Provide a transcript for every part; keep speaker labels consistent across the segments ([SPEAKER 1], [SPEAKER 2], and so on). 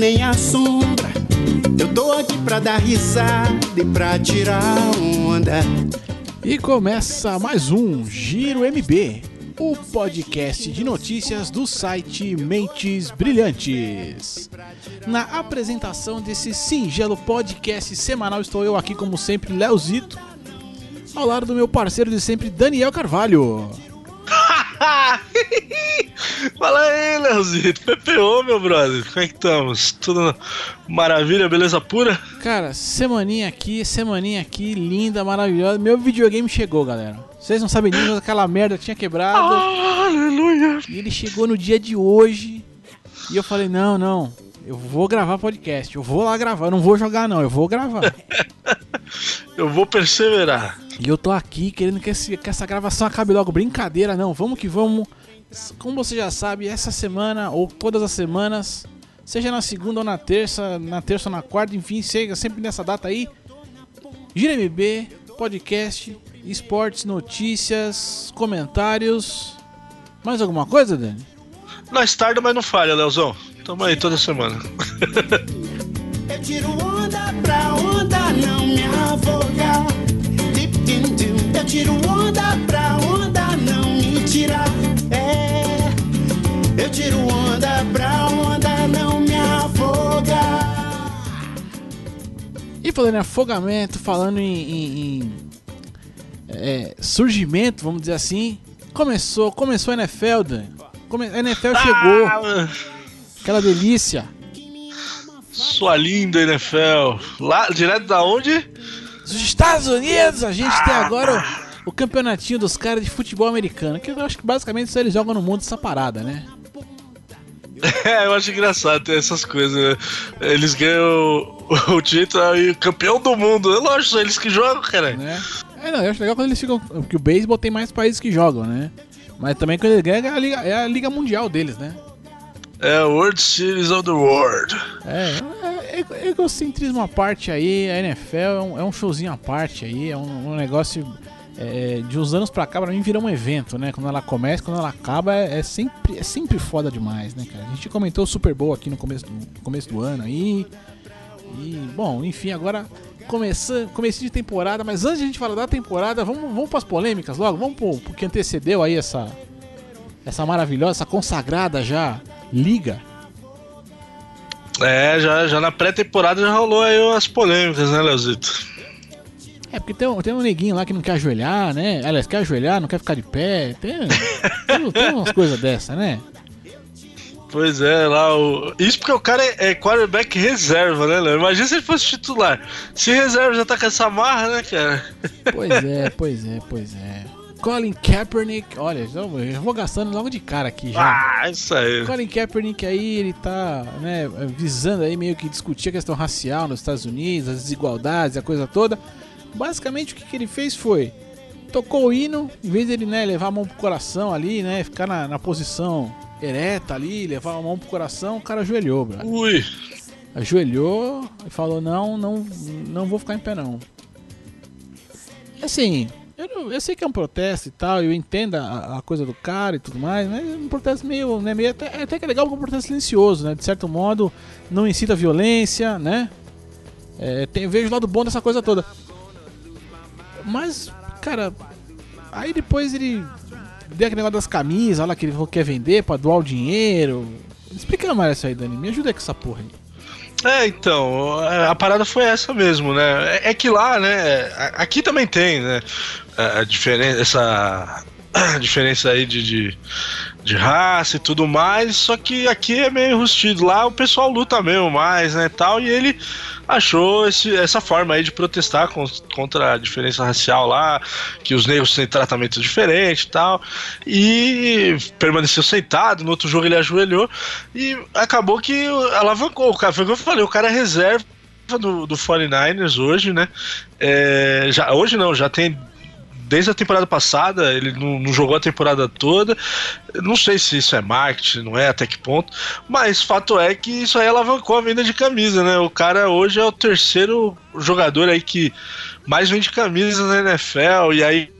[SPEAKER 1] nem a sombra. Eu tô aqui pra dar risada e pra tirar onda.
[SPEAKER 2] E começa mais um Giro MB, o podcast de notícias do site Mentes Brilhantes. Na apresentação desse singelo podcast semanal estou eu aqui como sempre, Leozito, ao lado do meu parceiro de sempre, Daniel Carvalho.
[SPEAKER 3] Fala aí, Leozito. PPO, meu brother. Como é que estamos? Tudo maravilha, beleza pura?
[SPEAKER 2] Cara, semaninha aqui, semaninha aqui, linda, maravilhosa. Meu videogame chegou, galera. Vocês não sabem nem, mas aquela merda tinha quebrado.
[SPEAKER 3] Ah, aleluia.
[SPEAKER 2] E ele chegou no dia de hoje. E eu falei: não, não, eu vou gravar podcast. Eu vou lá gravar. Eu não vou jogar, não, eu vou gravar.
[SPEAKER 3] eu vou perseverar.
[SPEAKER 2] E eu tô aqui querendo que, esse, que essa gravação acabe logo. Brincadeira, não. Vamos que vamos. Como você já sabe, essa semana ou todas as semanas, seja na segunda ou na terça, na terça ou na quarta, enfim, chega sempre nessa data aí. Gira MB, podcast, esportes, notícias, comentários. Mais alguma coisa, Dani?
[SPEAKER 3] Nós tarda, mas não falha, Leozão. Tamo aí toda semana.
[SPEAKER 1] Eu tiro onda pra onda não me afogar. Eu tiro onda pra onda não me tirar. Eu tiro onda pra onda não me afogar.
[SPEAKER 2] E falando em afogamento, falando em, em, em é, surgimento, vamos dizer assim, começou, começou a NFL, Dan. Come, a NFL chegou.
[SPEAKER 3] Ah,
[SPEAKER 2] Aquela delícia.
[SPEAKER 3] sua linda NFL. Lá, direto da onde?
[SPEAKER 2] Dos Estados Unidos, a gente tem agora o, o campeonatinho dos caras de futebol americano. Que eu acho que basicamente só eles jogam no mundo essa parada, né?
[SPEAKER 3] É, eu acho engraçado ter essas coisas. né? Eles ganham o, o título e campeão do mundo. É lógico, são eles que jogam, cara.
[SPEAKER 2] né? É, não, eu acho legal quando eles ficam. Porque o beisebol tem mais países que jogam, né? Mas também quando eles ganham é a liga, é a liga mundial deles, né?
[SPEAKER 3] É World Series of the World.
[SPEAKER 2] É, é, é egocentrismo à parte aí, a NFL é um, é um showzinho à parte aí, é um, um negócio é, de uns anos pra cá, pra mim vira um evento, né? Quando ela começa, quando ela acaba, é, é sempre, é sempre foda demais, né, cara? A gente comentou o Super Bowl aqui no começo do, no começo do ano aí. E, bom, enfim, agora começando, começo de temporada, mas antes de a gente falar da temporada, vamos, vamos pras polêmicas logo, vamos pro, pro que antecedeu aí essa, essa maravilhosa, essa consagrada já liga.
[SPEAKER 3] É, já, já na pré-temporada já rolou aí as polêmicas, né, Leozito?
[SPEAKER 2] É, porque tem, um- tem um neguinho lá que não quer ajoelhar, né? Aliás, quer ajoelhar, não quer ficar de pé. Tem, tem, tem umas coisas dessa, né?
[SPEAKER 3] Pois é, lá o. Isso porque o cara é, é quarterback reserva, né, Léo? Imagina se ele fosse titular. Se reserva já tá com essa marra, né, cara?
[SPEAKER 2] Pois é, pois é, pois é. Colin Kaepernick, olha, já vou gastando logo de cara aqui já.
[SPEAKER 3] Ah, isso aí.
[SPEAKER 2] Colin Kaepernick aí, ele tá, né, visando aí meio que discutir a questão racial nos Estados Unidos, as desigualdades, a coisa toda. Basicamente o que, que ele fez foi tocou o hino, em vez dele, né, levar a mão pro coração ali, né, ficar na, na posição ereta ali, levar a mão pro coração, o cara ajoelhou, brother.
[SPEAKER 3] Ui.
[SPEAKER 2] Ajoelhou e falou: Não, não, não vou ficar em pé, não. Assim, eu, eu sei que é um protesto e tal, eu entendo a, a coisa do cara e tudo mais, mas é um protesto meio, né, meio até, até que é legal porque é um protesto silencioso, né? De certo modo, não incita a violência, né? É, tem, vejo o lado bom dessa coisa toda. Mas, cara, aí depois ele deu aquele negócio das camisas, olha que ele quer vender pra doar o dinheiro. Explica mais isso aí, Dani. Me ajuda com essa porra aí.
[SPEAKER 3] É, então, a parada foi essa mesmo, né? É, que lá, né? Aqui também tem, né? A, a diferença, essa a diferença aí de, de, de raça e tudo mais, só que aqui é meio rustido. Lá o pessoal luta mesmo mais, né? Tal, e ele achou esse, essa forma aí de protestar con- contra a diferença racial lá, que os negros têm tratamento diferente e tal, e permaneceu sentado. No outro jogo ele ajoelhou e acabou que alavancou. O cara, foi o que eu falei, o cara é reserva do, do 49ers hoje, né? É, já, hoje não, já tem desde a temporada passada, ele não, não jogou a temporada toda. Não sei se isso é marketing, não é, até que ponto, mas fato é que isso aí alavancou a venda de camisa, né? O cara hoje é o terceiro jogador aí que mais vende camisas na NFL, e aí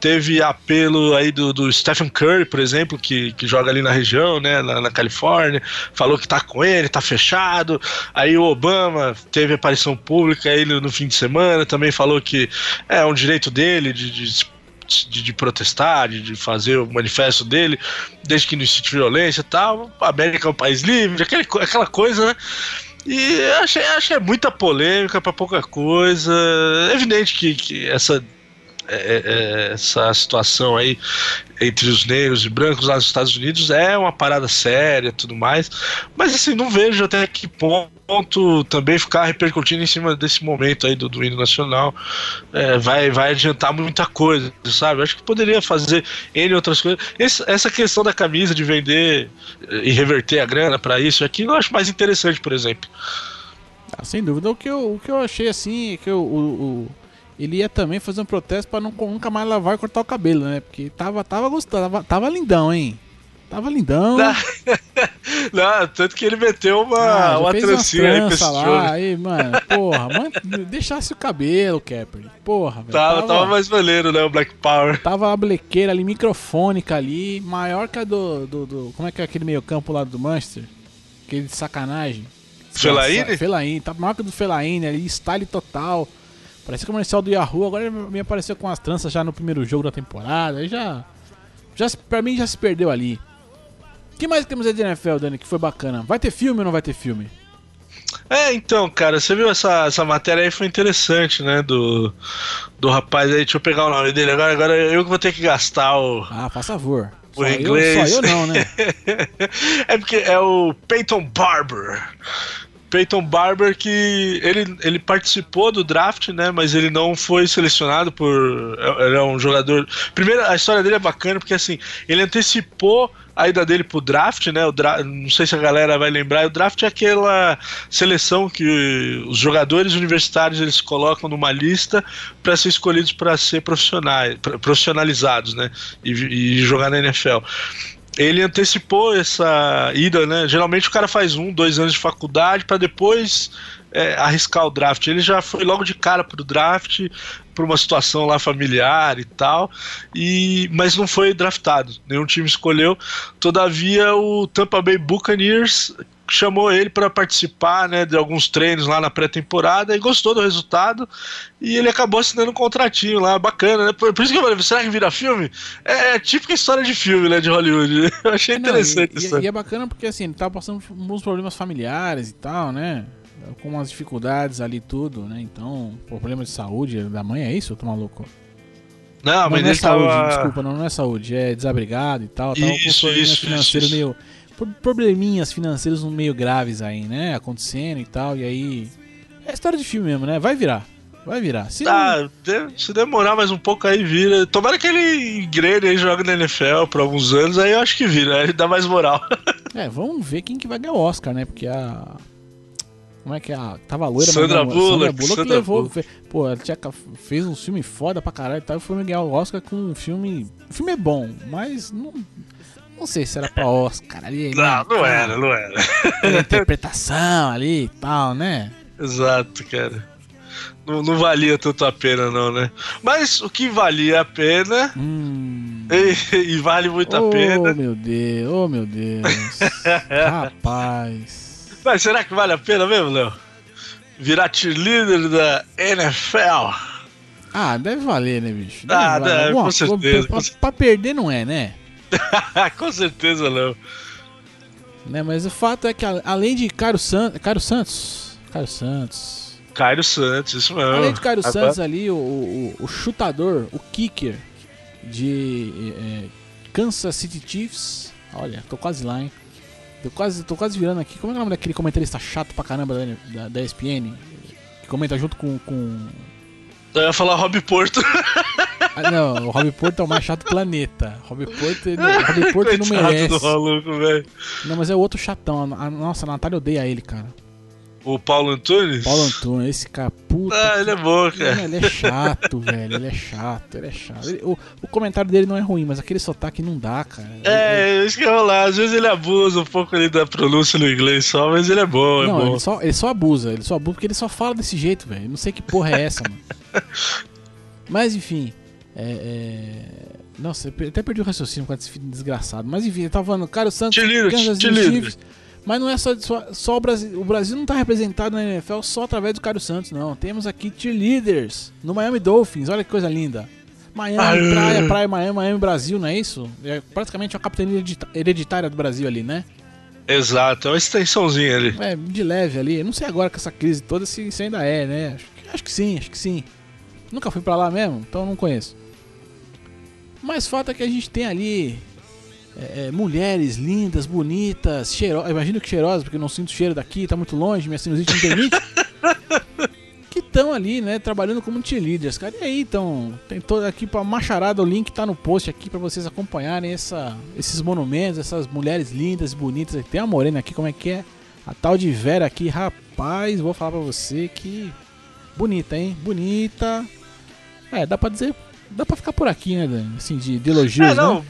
[SPEAKER 3] teve apelo aí do, do Stephen Curry, por exemplo, que, que joga ali na região, né, na, na, Califórnia, falou que tá com ele, tá fechado, aí o Obama teve aparição pública no, no fim de semana, também falou que é um direito dele de, de de, de, protestar, de, de, fazer o manifesto dele, desde que não existe violência e tal. A América é um país livre, aquele, aquela coisa, né? E achei, achei muita polêmica para pouca coisa. É evidente que, que essa essa situação aí entre os negros e brancos lá nos Estados Unidos é uma parada séria tudo mais, mas assim, não vejo até que ponto também ficar repercutindo em cima desse momento aí do, do hino nacional é, vai, vai adiantar muita coisa, sabe? Acho que poderia fazer N outras coisas. Esse, essa questão da camisa de vender e reverter a grana para isso aqui, eu acho mais interessante, por exemplo.
[SPEAKER 2] Ah, sem dúvida, o que eu, o que eu achei assim, é que eu, o ele ia também fazer um protesto para nunca mais lavar e cortar o cabelo, né? Porque tava, tava gostando, tava, tava lindão, hein? Tava lindão.
[SPEAKER 3] Não, tanto que ele meteu uma, ah, uma trancinha aí pra
[SPEAKER 2] lá. Aí, mano, porra, mano, deixasse o cabelo, Kepper. Porra, velho.
[SPEAKER 3] Tava, tava, mais maneiro, né, o Black Power.
[SPEAKER 2] Tava a blequeira ali, microfônica ali, maior que a do, do, do Como é que é aquele meio campo lá do Manchester? Aquele de sacanagem.
[SPEAKER 3] Felaine?
[SPEAKER 2] Felaine, tá maior que o do Felaine ali, style total. Parece comercial do Yahoo, agora me apareceu com as tranças já no primeiro jogo da temporada. Aí já. já pra mim já se perdeu ali. O que mais temos aí de NFL, Dani, que foi bacana? Vai ter filme ou não vai ter filme?
[SPEAKER 3] É, então, cara, você viu essa, essa matéria aí, foi interessante, né? Do, do rapaz aí, deixa eu pegar o nome dele agora, agora eu que vou ter que gastar o.
[SPEAKER 2] Ah, faz favor.
[SPEAKER 3] O só inglês.
[SPEAKER 2] Eu, só eu não, né?
[SPEAKER 3] é porque é o Peyton Barber. Peyton Barber que ele, ele participou do draft, né? Mas ele não foi selecionado por. Ele é um jogador. Primeiro, a história dele é bacana porque assim, ele antecipou a ida dele pro draft, né? O dra não sei se a galera vai lembrar. O draft é aquela seleção que os jogadores universitários eles colocam numa lista para ser escolhidos para ser profissionais, profissionalizados, né? E, e jogar na NFL ele antecipou essa ida, né? Geralmente o cara faz um, dois anos de faculdade para depois é, arriscar o draft. Ele já foi logo de cara pro draft, por uma situação lá familiar e tal, e mas não foi draftado. Nenhum time escolheu. Todavia, o Tampa Bay Buccaneers chamou ele para participar né, de alguns treinos lá na pré-temporada e gostou do resultado e ele acabou assinando um contratinho lá, bacana, né? Por, por isso que eu falei, será que vira filme? É, é típica história de filme, né, de Hollywood. Eu achei Não, interessante
[SPEAKER 2] e, isso. E, e, é bacana porque assim, ele tava passando alguns problemas familiares e tal, né? Com umas dificuldades ali tudo, né? Então, problema de saúde da mãe, é isso? Eu tô maluco?
[SPEAKER 3] Não,
[SPEAKER 2] não
[SPEAKER 3] mas
[SPEAKER 2] não é saúde,
[SPEAKER 3] tava...
[SPEAKER 2] desculpa, não, não é saúde, é desabrigado e tal. Tava
[SPEAKER 3] isso, com isso, financeiro
[SPEAKER 2] isso, meio probleminhas financeiros meio graves aí, né? Acontecendo e tal. E aí. É história de filme mesmo, né? Vai virar. Vai virar.
[SPEAKER 3] Se, ah, não... se demorar mais um pouco aí vira. Tomara que ele engrene aí joga na NFL por alguns anos, aí eu acho que vira, aí dá mais moral.
[SPEAKER 2] é, vamos ver quem que vai ganhar o Oscar, né? Porque a. Como é que é? A... Tava loira,
[SPEAKER 3] Sandra
[SPEAKER 2] mas
[SPEAKER 3] Bullock,
[SPEAKER 2] Sandra Bullock
[SPEAKER 3] Sandra
[SPEAKER 2] levou.
[SPEAKER 3] Bullock.
[SPEAKER 2] Pô, ela tinha... fez um filme foda pra caralho e tal. E foi ganhar o Oscar com um filme. O filme é bom, mas não não sei se era pra Oscar ali.
[SPEAKER 3] Não, né? não era, não era.
[SPEAKER 2] Pela interpretação ali e tal, né?
[SPEAKER 3] Exato, cara. Não, não, valia tanto a pena, não, né? Mas o que valia a pena.
[SPEAKER 2] Hum.
[SPEAKER 3] E, e, vale muito
[SPEAKER 2] oh,
[SPEAKER 3] a pena.
[SPEAKER 2] Oh, meu Deus, oh, meu Deus. Rapaz.
[SPEAKER 3] Mas será que vale a pena mesmo, Léo? Virar cheerleader da NFL?
[SPEAKER 2] Ah, deve valer, né, bicho? Deve
[SPEAKER 3] ah, valer. deve, com certeza.
[SPEAKER 2] Pra, pra, pra perder não é, né?
[SPEAKER 3] Com certeza não.
[SPEAKER 2] Né, mas o fato é que além de Cairo, San... Cairo Santos. Cairo Santos.
[SPEAKER 3] Cairo Santos, isso mesmo.
[SPEAKER 2] Além de Cairo Agora... Santos ali, o, o, o, chutador, o kicker de é, Kansas City Chiefs. Olha, tô quase lá, hein? Tô quase, tô quase virando aqui. Como é, é o nome daquele comentarista chato pra caramba da, da, da ESPN? Que comenta junto com, com.
[SPEAKER 3] Eu ia falar Rob Porto.
[SPEAKER 2] Ah, não, o Rob Porto é o mais chato do planeta. Rob Porto, não, Rob Porto não merece.
[SPEAKER 3] Do maluco,
[SPEAKER 2] não, mas é o outro chatão. A, nossa, a Natália odeia ele, cara.
[SPEAKER 3] O Paulo Antunes?
[SPEAKER 2] Paulo Antunes, esse cara, puta.
[SPEAKER 3] Ah, ele é bom, cara.
[SPEAKER 2] Ele é chato, velho. Ele é chato, ele é chato. Ele- o, o comentário dele não é ruim, mas aquele sotaque não dá, cara. Ele-
[SPEAKER 3] É, isso que eu falar. Às vezes ele abusa um pouco ali da pronúncia no inglês só, mas ele é bom, é
[SPEAKER 2] não,
[SPEAKER 3] bom.
[SPEAKER 2] ele só, ele só abusa, ele só abusa porque ele só fala desse jeito, velho. Não sei que porra é essa, mano. Mas enfim, é, é... Nossa, eu até perdi o raciocínio com esse filho desgraçado. Mas enfim, ele tava falando, cara, o Santos,
[SPEAKER 3] Cheerleader,
[SPEAKER 2] Kansas City
[SPEAKER 3] cheerleader.
[SPEAKER 2] Chiefs. Mas não é só, só, só o Brasil. O Brasil não tá representado na NFL só através do Cário Santos, não. Temos aqui cheerleaders no Miami Dolphins. Olha que coisa linda. Miami, praia, praia, Miami, Miami, Brasil, não é isso? É praticamente uma capitania hereditária do Brasil ali, né?
[SPEAKER 3] Exato, é uma extensãozinha ali.
[SPEAKER 2] É, de leve ali. Eu Não sei agora com essa crise toda se isso ainda é, né? Acho que, acho que sim, acho que sim. Nunca fui pra lá mesmo, então não conheço. Mas fato é que a gente tem ali é, é, mulheres lindas, bonitas, cheirosas. Imagino que cheirosas, porque eu não sinto cheiro daqui, tá muito longe, minha sinusite não permite. que estão ali, né, trabalhando como cheerleaders, cara. E aí, então, tem todo aqui pra macharada, o link tá no post aqui pra vocês acompanharem essa, esses monumentos, essas mulheres lindas, bonitas. Tem a morena aqui, como é que é? A tal de Vera aqui, rapaz, vou falar pra você que bonita, hein? Bonita. É, dá pra dizer, dá pra ficar por aqui, né, Dani? Assim, de, de elogios,
[SPEAKER 3] É, não.
[SPEAKER 2] né?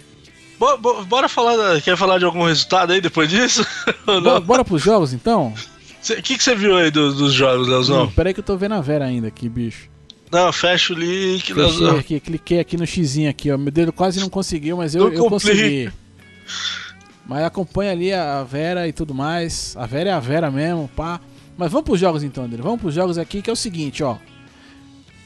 [SPEAKER 3] Bo- bo- Bora falar. da- Quer falar de algum resultado aí depois disso? Ou
[SPEAKER 2] Bora,
[SPEAKER 3] não?
[SPEAKER 2] pros jogos, então?
[SPEAKER 3] O que, que você viu aí do- dos jogos, Leozão?
[SPEAKER 2] Hum, peraí que eu tô vendo a Vera ainda aqui, bicho.
[SPEAKER 3] Não, fecha o link, Leozão.
[SPEAKER 2] aqui, cliquei aqui no xizinho aqui, ó. Meu dedo quase não conseguiu, mas eu,
[SPEAKER 3] Não
[SPEAKER 2] eu consegui. Mas acompanha ali a Vera e tudo mais. A Vera é a Vera mesmo, pá. Mas vamos pros jogos então, André. Vamos pros jogos aqui, que é o seguinte, ó.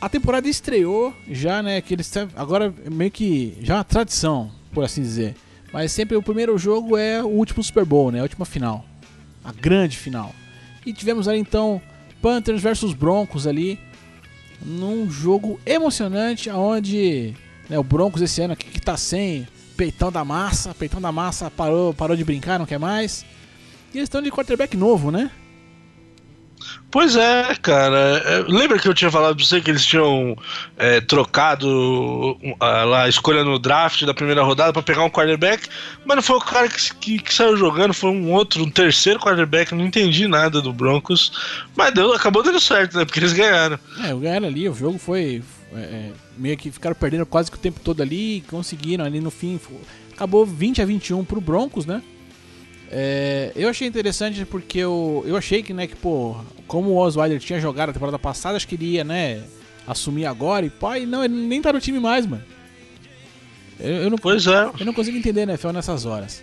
[SPEAKER 2] A temporada estreou já, né? Que eles têm- agora é meio que já é uma tradição, por assim dizer. Mas sempre o primeiro jogo é o último Super Bowl, né? A última final. A grande final. E tivemos ali então Panthers versus Broncos ali. Num jogo emocionante, onde né, o Broncos esse ano aqui que tá sem peitão da massa. Peitão da massa parou, parou de brincar, não quer mais. E eles estão de quarterback novo, né?
[SPEAKER 3] Pois é, cara. É, Lembra que eu tinha falado pra você que eles tinham é, trocado a, lá, a escolha no draft da primeira rodada pra pegar um quarterback, mas não foi o cara que, que- que saiu jogando, foi um outro, um terceiro quarterback. Não entendi nada do Broncos, mas deu, acabou dando certo, né? Porque eles ganharam.
[SPEAKER 2] É, ganharam ali, o jogo foi. é, é, meio que ficaram perdendo quase que o tempo todo ali conseguiram ali no fim. fo- Acabou 20 a 21 pro Broncos, né? É, eu achei interessante porque eu, eu achei que, né, que, pô, como o Osweiler tinha jogado a temporada passada, acho que ele ia, né, assumir agora e e não, ele nem tá no time mais, mano. Eu, eu não,
[SPEAKER 3] Pois é.
[SPEAKER 2] eu não consigo entender, né, NFL nessas horas.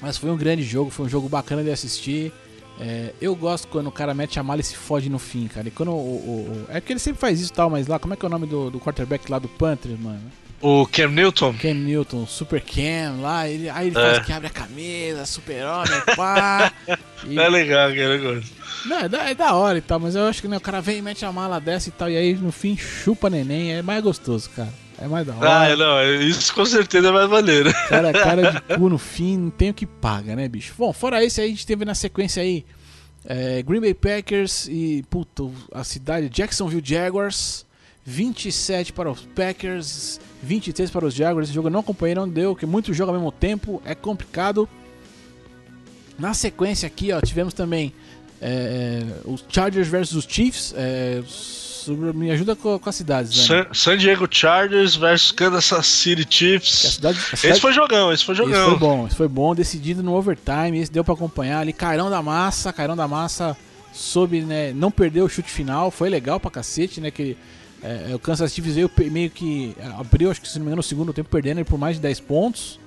[SPEAKER 2] Mas foi um grande jogo, foi um jogo bacana de assistir. É, eu gosto quando o cara mete a mala e se fode no fim, cara. E quando o, o- o- é porque ele sempre faz isso e tal, mas lá, como é que é o nome do, do quarterback lá do Panthers, mano?
[SPEAKER 3] O Cam Newton.
[SPEAKER 2] Cam Newton, Super Cam lá, ele, aí ele
[SPEAKER 3] É.
[SPEAKER 2] faz que abre a camisa, super-homem, pá. E-
[SPEAKER 3] É legal, eu gosto.
[SPEAKER 2] não, é da, é da hora e tal, mas eu acho que né, o cara vem e mete a mala dessa e tal, e aí no fim chupa neném, é mais gostoso, cara. É mais da hora.
[SPEAKER 3] Ah, não, isso com certeza é mais maneiro.
[SPEAKER 2] Cara, cara de cu no fim, não tem o que paga, né, bicho? Bom, fora esse aí, a gente teve na sequência aí é, Green Bay Packers e, puta, a cidade Jacksonville Jaguars. 27 para os Packers, 23 para os Jaguars. Esse jogo eu não acompanhei, não deu, porque muito jogo ao mesmo tempo, é complicado. Na sequência aqui, ó, tivemos também é, é, os Chargers versus os Chiefs. É, sobre- me ajuda com, com as cidades, né?
[SPEAKER 3] San, San Diego Chargers versus Kansas City
[SPEAKER 2] Que a
[SPEAKER 3] Chiefs.
[SPEAKER 2] cidade, a cidade-
[SPEAKER 3] Esse foi jogão, esse foi
[SPEAKER 2] Esse
[SPEAKER 3] jogão.
[SPEAKER 2] foi bom, esse foi bom, decidido no overtime, esse deu pra acompanhar ali, Cairão da Massa, Cairão da Massa soube, né, não perder o chute final, foi legal pra cacete, né, que é, o Kansas City veio meio que é, abriu, acho que se não me engano, o segundo tempo perdendo por mais de 10 pontos.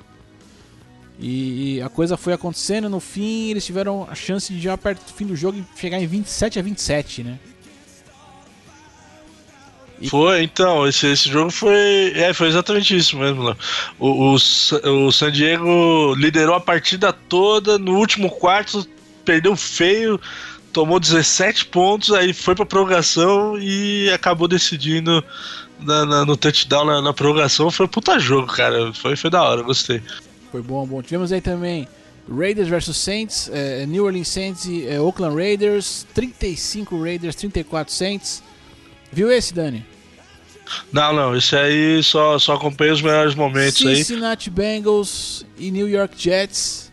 [SPEAKER 2] E, e a coisa foi acontecendo, no fim eles tiveram a chance de já perto do fim do jogo chegar em 27 a 27, né? E-
[SPEAKER 3] Foi, então, esse, esse jogo foi. É, foi exatamente isso mesmo. O, o, o San Diego liderou a partida toda, no último quarto perdeu feio, tomou 17 pontos, aí foi pra prorrogação e acabou decidindo na- na- no touchdown na, na prorrogação. Foi um puta jogo, cara. Foi, foi da hora, gostei.
[SPEAKER 2] Foi bom, bom. Tivemos aí também Raiders versus Saints, eh, New Orleans Saints e eh, Oakland Raiders, 35 Raiders, 34 Saints. Viu esse, Dani?
[SPEAKER 3] Não, não, esse aí só, só acompanhei os melhores momentos aí.
[SPEAKER 2] Cincinnati Bengals e New York Jets.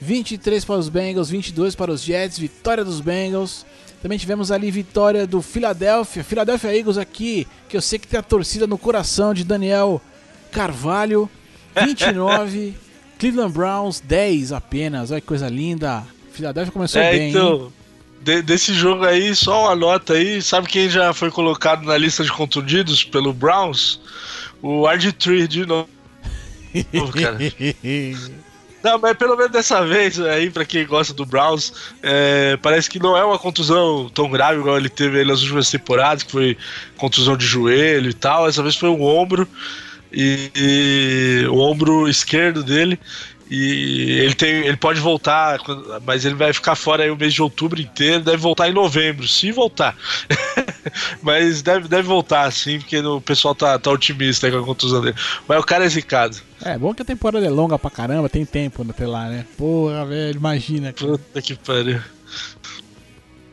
[SPEAKER 2] 23 para os Bengals, 22 para os Jets, vitória dos Bengals. Também tivemos ali vitória do Philadelphia, Philadelphia Eagles aqui, que eu sei que tem a torcida no coração de Daniel Carvalho, 29, Cleveland Browns 10 apenas. Olha que coisa linda. Philadelphia começou
[SPEAKER 3] É,
[SPEAKER 2] bem. hein?
[SPEAKER 3] então, de- desse jogo aí, só uma nota aí. Sabe quem já foi colocado na lista de contundidos pelo Browns? O RG3 de novo, cara. Não, mas pelo menos dessa vez aí, pra quem gosta do Browns, é, parece que não é uma contusão tão grave igual ele teve nas últimas temporadas, que foi contusão de joelho e tal. Essa vez foi um ombro, e, e o ombro esquerdo dele. E ele, tem, ele pode voltar, mas ele vai ficar fora aí o mês de outubro inteiro, deve voltar em novembro, se voltar. mas deve, deve voltar, sim, porque o pessoal tá, tá otimista aí com a contusão dele. Mas o cara é zicado.
[SPEAKER 2] É bom que a temporada é longa pra caramba, tem tempo até lá, né? Porra, velho, imagina. cara.
[SPEAKER 3] Puta que pariu.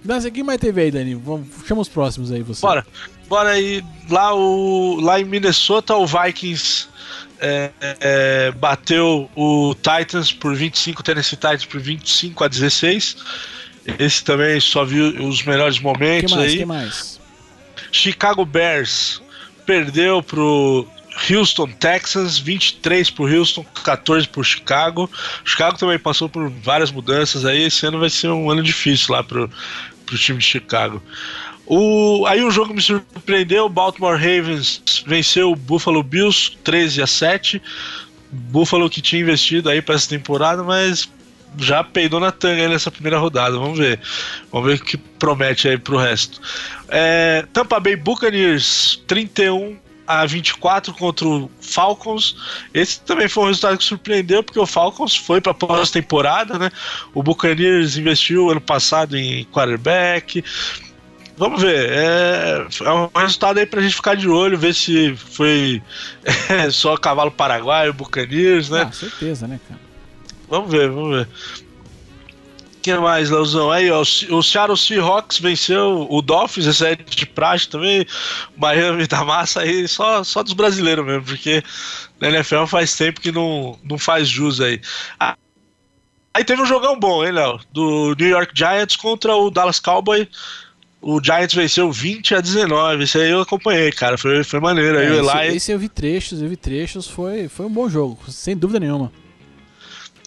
[SPEAKER 2] Mas o que mais teve aí, Dani? Vamos, chama os próximos aí, você.
[SPEAKER 3] Bora. Bora aí. Lá, o, lá em Minnesota, o Vikings é, é, bateu o Titans por 25, o Tennessee Titans por 25 a 16. Esse também só viu os melhores momentos
[SPEAKER 2] que mais?
[SPEAKER 3] aí.
[SPEAKER 2] que mais?
[SPEAKER 3] Chicago Bears perdeu pro Houston Texans, 23 pro Houston, 14 pro Chicago. Chicago também passou por várias mudanças aí. Esse ano vai ser um ano difícil lá pro, pro time de Chicago. O, aí um jogo me surpreendeu, o Baltimore Ravens venceu o Buffalo Bills 13 a 7. Buffalo que tinha investido aí para essa temporada, mas já peidou na tanga nessa primeira rodada. Vamos ver. Vamos ver o que promete aí pro resto. É, Tampa Bay Buccaneers 31 a 24 contra o Falcons. Esse também foi um resultado que surpreendeu, porque o Falcons foi para pós-temporada, né? O Buccaneers investiu ano passado em quarterback. Vamos ver, é, é um resultado aí pra gente ficar de olho, ver se foi é, só cavalo paraguaio, Buccaneers, né?
[SPEAKER 2] Ah, certeza, né, cara?
[SPEAKER 3] Vamos ver, vamos ver. Quem mais, Leozão? Aí, ó, o Se- o Seattle Seahawks venceu o Dolphins, esse é de praxe também. O Miami da massa aí, só, só dos brasileiros mesmo, porque na NFL faz tempo que não, não faz jus aí. Ah, aí teve um jogão bom, hein, Léo? Do New York Giants contra o Dallas Cowboys. O Giants venceu 20 a 19. Esse aí eu acompanhei, cara. Foi, foi maneiro. Aí
[SPEAKER 2] É,
[SPEAKER 3] o
[SPEAKER 2] esse,
[SPEAKER 3] Eli.
[SPEAKER 2] esse eu vi trechos, eu vi trechos, foi, foi um bom jogo, sem dúvida nenhuma.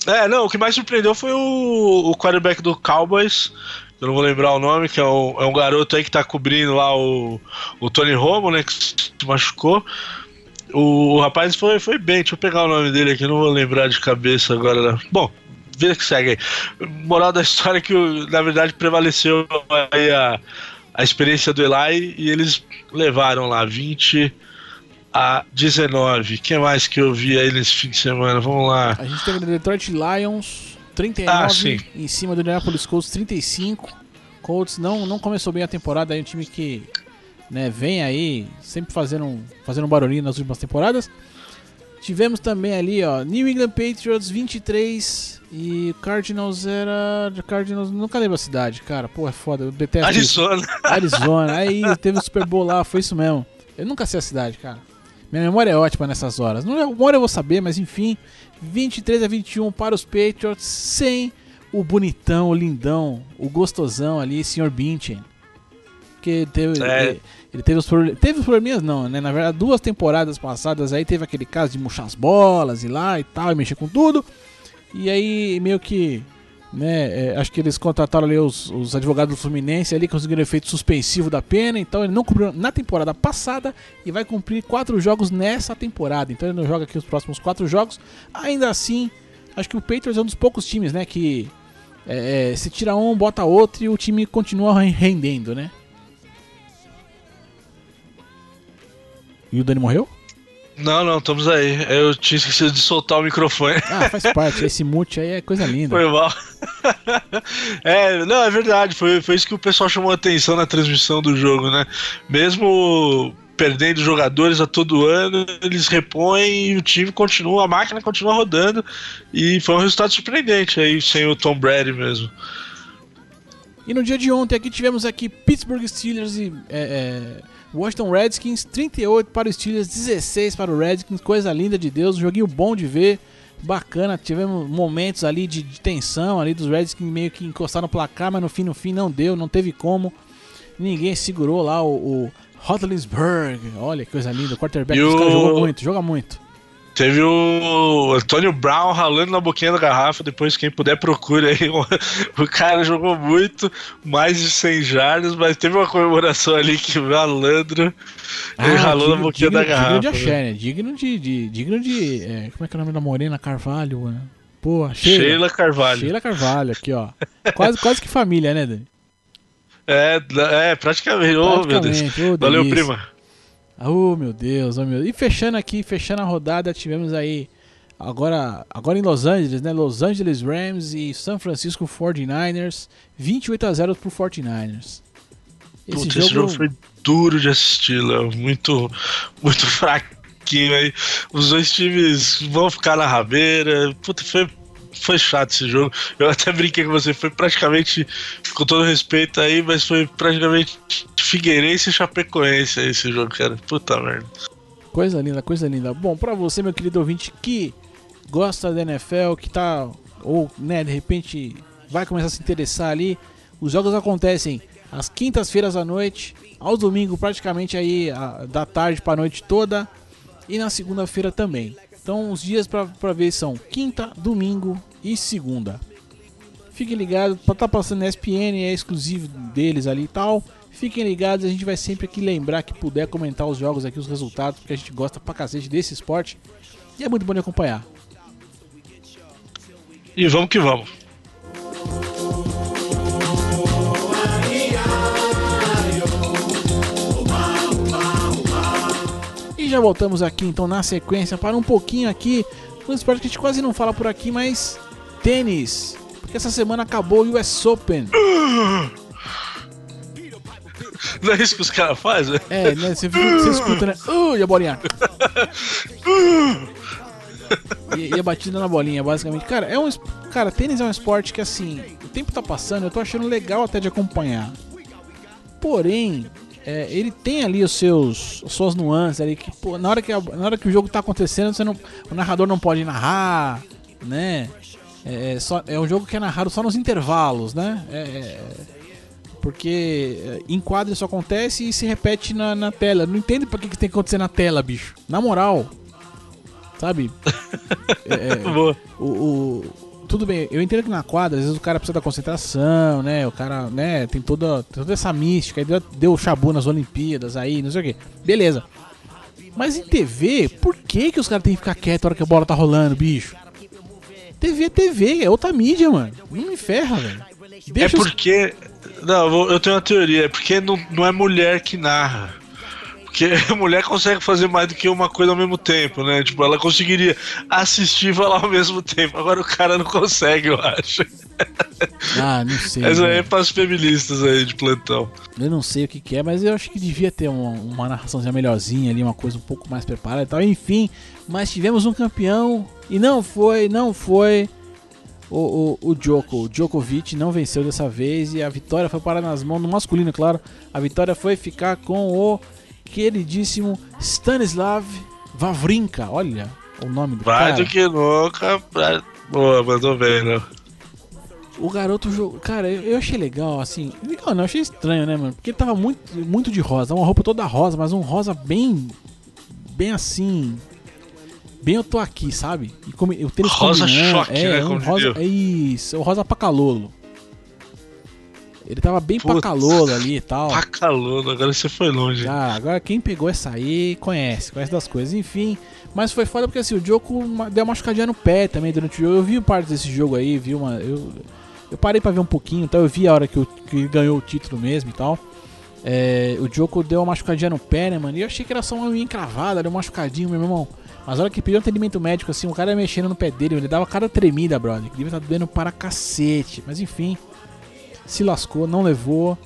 [SPEAKER 3] É, não, o que mais surpreendeu foi o, o quarterback do Cowboys, eu não vou lembrar o nome, que é um, é um garoto aí que tá cobrindo lá o, o Tony Romo, né, que se machucou. O, o rapaz foi, foi bem, deixa eu pegar o nome dele aqui, não vou lembrar de cabeça agora. Né. Bom, vida que segue. Moral da história é que, na verdade, prevaleceu aí a, a experiência do Eli e eles levaram lá 20 a 19. O que mais que eu vi aí nesse fim de semana? Vamos lá.
[SPEAKER 2] A gente teve o Detroit Lions 39
[SPEAKER 3] Ah, sim.
[SPEAKER 2] em cima do Indianapolis Colts 35. Colts não, não começou bem a temporada, aí um time que né, vem aí sempre fazendo fazendo um barulhinho nas últimas temporadas. Tivemos também ali, ó, New England Patriots 23 e Cardinals era. Cardinals, nunca lembro a cidade, cara. Pô, é foda, eu detesto isso.
[SPEAKER 3] Arizona.
[SPEAKER 2] Arizona. Aí teve o Super Bowl lá, foi isso mesmo. Eu nunca sei a cidade, cara. Minha memória é ótima nessas horas. Não, uma hora eu vou saber, mas enfim. 23 a 21 para os Patriots, sem o bonitão, o lindão, o gostosão ali, Sr. Binchen. Porque teve,
[SPEAKER 3] É.
[SPEAKER 2] ele, ele teve os. Teve os probleminhas, não, né? Na verdade, duas temporadas passadas aí teve aquele caso de murchar as bolas e lá e tal, e mexer com tudo. E aí meio que né? é, acho que eles contrataram ali os, os advogados do Fluminense ali conseguiram efeito suspensivo da pena, então ele não cumpriu na temporada passada e vai cumprir quatro jogos nessa temporada. Então ele não joga aqui os próximos quatro jogos. Ainda assim, acho que o Patriots é um dos poucos times, né, que é, é, se tira um, bota outro e o time continua re- rendendo, né? E o Dani morreu?
[SPEAKER 3] Não, não, estamos aí. Eu tinha esquecido de soltar o microfone.
[SPEAKER 2] Ah, faz parte. Esse mute aí é coisa linda.
[SPEAKER 3] Foi mal. é, não, é verdade. Foi, foi isso que o pessoal chamou a atenção na transmissão do jogo, né? Mesmo perdendo jogadores a todo ano, eles repõem e o time continua, a máquina continua rodando. E foi um resultado surpreendente aí, sem o Tom Brady mesmo.
[SPEAKER 2] E no dia de ontem aqui tivemos aqui Pittsburgh Steelers e é, é, Washington Redskins, 38 para os Steelers, 16 para o Redskins, coisa linda de Deus, um joguinho bom de ver. bacana. Tivemos momentos ali de, de tensão ali dos Reds que meio que encostaram no placar, mas no fim, no fim não deu, não teve como. Ninguém segurou lá o, o Hotlinsburg. Olha que coisa linda. O quarterback
[SPEAKER 3] E o-
[SPEAKER 2] jogou muito, joga muito.
[SPEAKER 3] Teve o Antônio Brown ralando na boquinha da garrafa. Depois, quem puder, procure aí. O cara jogou muito, mais de 100 jardas, mas teve uma comemoração ali que o malandro ele ralou na
[SPEAKER 2] digno-
[SPEAKER 3] boquinha
[SPEAKER 2] digno-
[SPEAKER 3] da garrafa.
[SPEAKER 2] Digno de axé, né? Digno de. de- digno de. é, como é que é o nome da Morena Carvalho? Né? Pô, Sheila.
[SPEAKER 3] Sheila Carvalho.
[SPEAKER 2] Sheila Carvalho, aqui, ó. Quase, quase que família, né, Dani?
[SPEAKER 3] É, é, praticamente. Ô, meu Deus. Valeu, prima.
[SPEAKER 2] Oh, meu Deus, oh, meu Deus. E fechando aqui, fechando a rodada, tivemos aí. Agora, agora em Los Angeles, né? Los Angeles Rams e San Francisco 49ers. 28 a 0 pro 49ers. Esse
[SPEAKER 3] Putz,
[SPEAKER 2] jogo,
[SPEAKER 3] esse jogo foi duro de assistir, Léo. Muito, muito fraquinho aí. Os dois times vão ficar na rabeira. Puta, foi, foi chato esse jogo. Eu até brinquei com você, foi praticamente, com todo respeito aí, mas foi praticamente Figueirense e Chapecoense esse jogo, cara. Puta merda.
[SPEAKER 2] Coisa linda, coisa linda. Bom, pra você, meu querido ouvinte, que gosta da NFL, que tá, ou, né, de repente vai começar a se interessar ali, os jogos acontecem às quintas-feiras à noite, aos domingos praticamente aí a- da tarde pra noite toda, e na segunda-feira também. Então os dias pra ver são quinta, domingo e segunda. Fiquem ligados, pra tá passando na ESPN, é exclusivo deles ali e tal. Fiquem ligados, a gente vai sempre aqui lembrar que puder comentar os jogos aqui, os resultados, porque a gente gosta pra cacete desse esporte. E é muito bom de acompanhar.
[SPEAKER 3] E vamos que vamos.
[SPEAKER 2] Já voltamos aqui então na sequência para um pouquinho aqui um esporte que a gente quase não fala por aqui, mas tênis. Porque essa semana acabou o US Open.
[SPEAKER 3] Não é isso que os caras fazem?
[SPEAKER 2] É, né? Você, você escuta, né? Uh, e a bolinha. E, e a batida na bolinha, basicamente. Cara, é um, cara, tênis é um esporte que assim, o tempo tá passando, eu tô achando legal até de acompanhar. Porém, é, ele tem ali os seus, as suas nuances ali que, pô, na hora que, na hora que o jogo tá acontecendo, você não, o narrador não pode narrar, né? É, é só, é um jogo que é narrado só nos intervalos, né? É, é, porque é, em quadro isso acontece e se repete na, na tela. Não entendo pra que, que tem que acontecer na tela, bicho. Na moral. Sabe? É, é, o, o- tudo bem, eu entendo que na quadra, às vezes o cara precisa da concentração, né? O cara, né, tem toda, toda essa mística, aí deu, deu chabu nas Olimpíadas aí, não sei o que. Beleza. Mas em TV, por que, que os caras têm que ficar quietos na hora que a bola tá rolando, bicho? TV é TV, é outra mídia, mano. Não me ferra, velho.
[SPEAKER 3] É
[SPEAKER 2] Deixa os-
[SPEAKER 3] porque. Não, eu vou- eu tenho uma teoria. É porque não, não é mulher que narra. Porque a mulher consegue fazer mais do que uma coisa ao mesmo tempo, né? Tipo, ela conseguiria assistir e falar ao mesmo tempo. Agora o cara não consegue, eu acho.
[SPEAKER 2] Ah, não sei.
[SPEAKER 3] Mas aí é
[SPEAKER 2] velho.
[SPEAKER 3] para os feministas aí de plantão.
[SPEAKER 2] Eu não sei o que, que é, mas eu acho que devia ter uma, uma narraçãozinha melhorzinha ali, uma coisa um pouco mais preparada e tal. Enfim, mas tivemos um campeão e não foi, não foi o, o, o Djoko. O Djokovic não venceu dessa vez e a vitória foi parar nas mãos do masculino, claro. A vitória foi ficar com o queridíssimo Stanislav Wawrinka. Olha o nome do
[SPEAKER 3] Vai
[SPEAKER 2] cara.
[SPEAKER 3] do que nunca. Pra... Boa, mandou bem, né?
[SPEAKER 2] O garoto jogou. Cara, eu, achei legal, assim. Legal, não, eu achei estranho, né, mano? Porque ele tava muito, muito de rosa. Uma roupa toda rosa, mas um rosa bem. Bem assim. Bem eu tô aqui, sabe? E como, o tênis
[SPEAKER 3] Rosa
[SPEAKER 2] combinando,
[SPEAKER 3] choque,
[SPEAKER 2] é,
[SPEAKER 3] né,
[SPEAKER 2] Um
[SPEAKER 3] como
[SPEAKER 2] rosa, é isso, o rosa pacalolo. Ele tava bem
[SPEAKER 3] Putz.
[SPEAKER 2] pacalolo ali e tal.
[SPEAKER 3] Pacalona, agora você foi longe.
[SPEAKER 2] Ah, agora quem pegou essa aí conhece, conhece das coisas, enfim. Mas foi foda porque assim, o Djoko ma- deu uma machucadinha no pé também durante o jogo. Eu vi parte desse jogo aí, vi uma. Eu, eu parei pra ver um pouquinho, então eu vi a hora que, o, que ele ganhou o título mesmo e tal. É, o Djoko deu uma machucadinha no pé, né, mano? E eu achei que era só uma unha encravada, deu um machucadinho, meu irmão. Mas a hora que pediu atendimento médico, assim, o cara ia mexendo no pé dele, ele dava cada tremida, brother. Que devia estar doendo para cacete. Mas enfim, se lascou, não levou.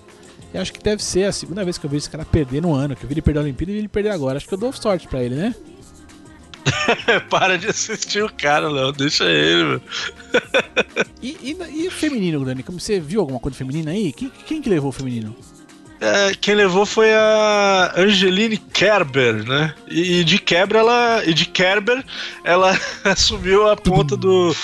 [SPEAKER 2] E acho que deve ser a segunda vez que eu vejo esse cara perder no ano. Que eu vi ele perder a Olimpíada e ele perder agora. Acho que eu dou sorte pra ele, né?
[SPEAKER 3] Para de assistir o cara, Léo. Deixa ele, meu.
[SPEAKER 2] E, e, e feminino, Dani? Como você viu alguma coisa feminina aí? Quem, quem que levou o feminino?
[SPEAKER 3] é, quem levou foi a Angeline Kerber, né? E, e de quebra ela. E de Kerber ela assumiu a ponta do.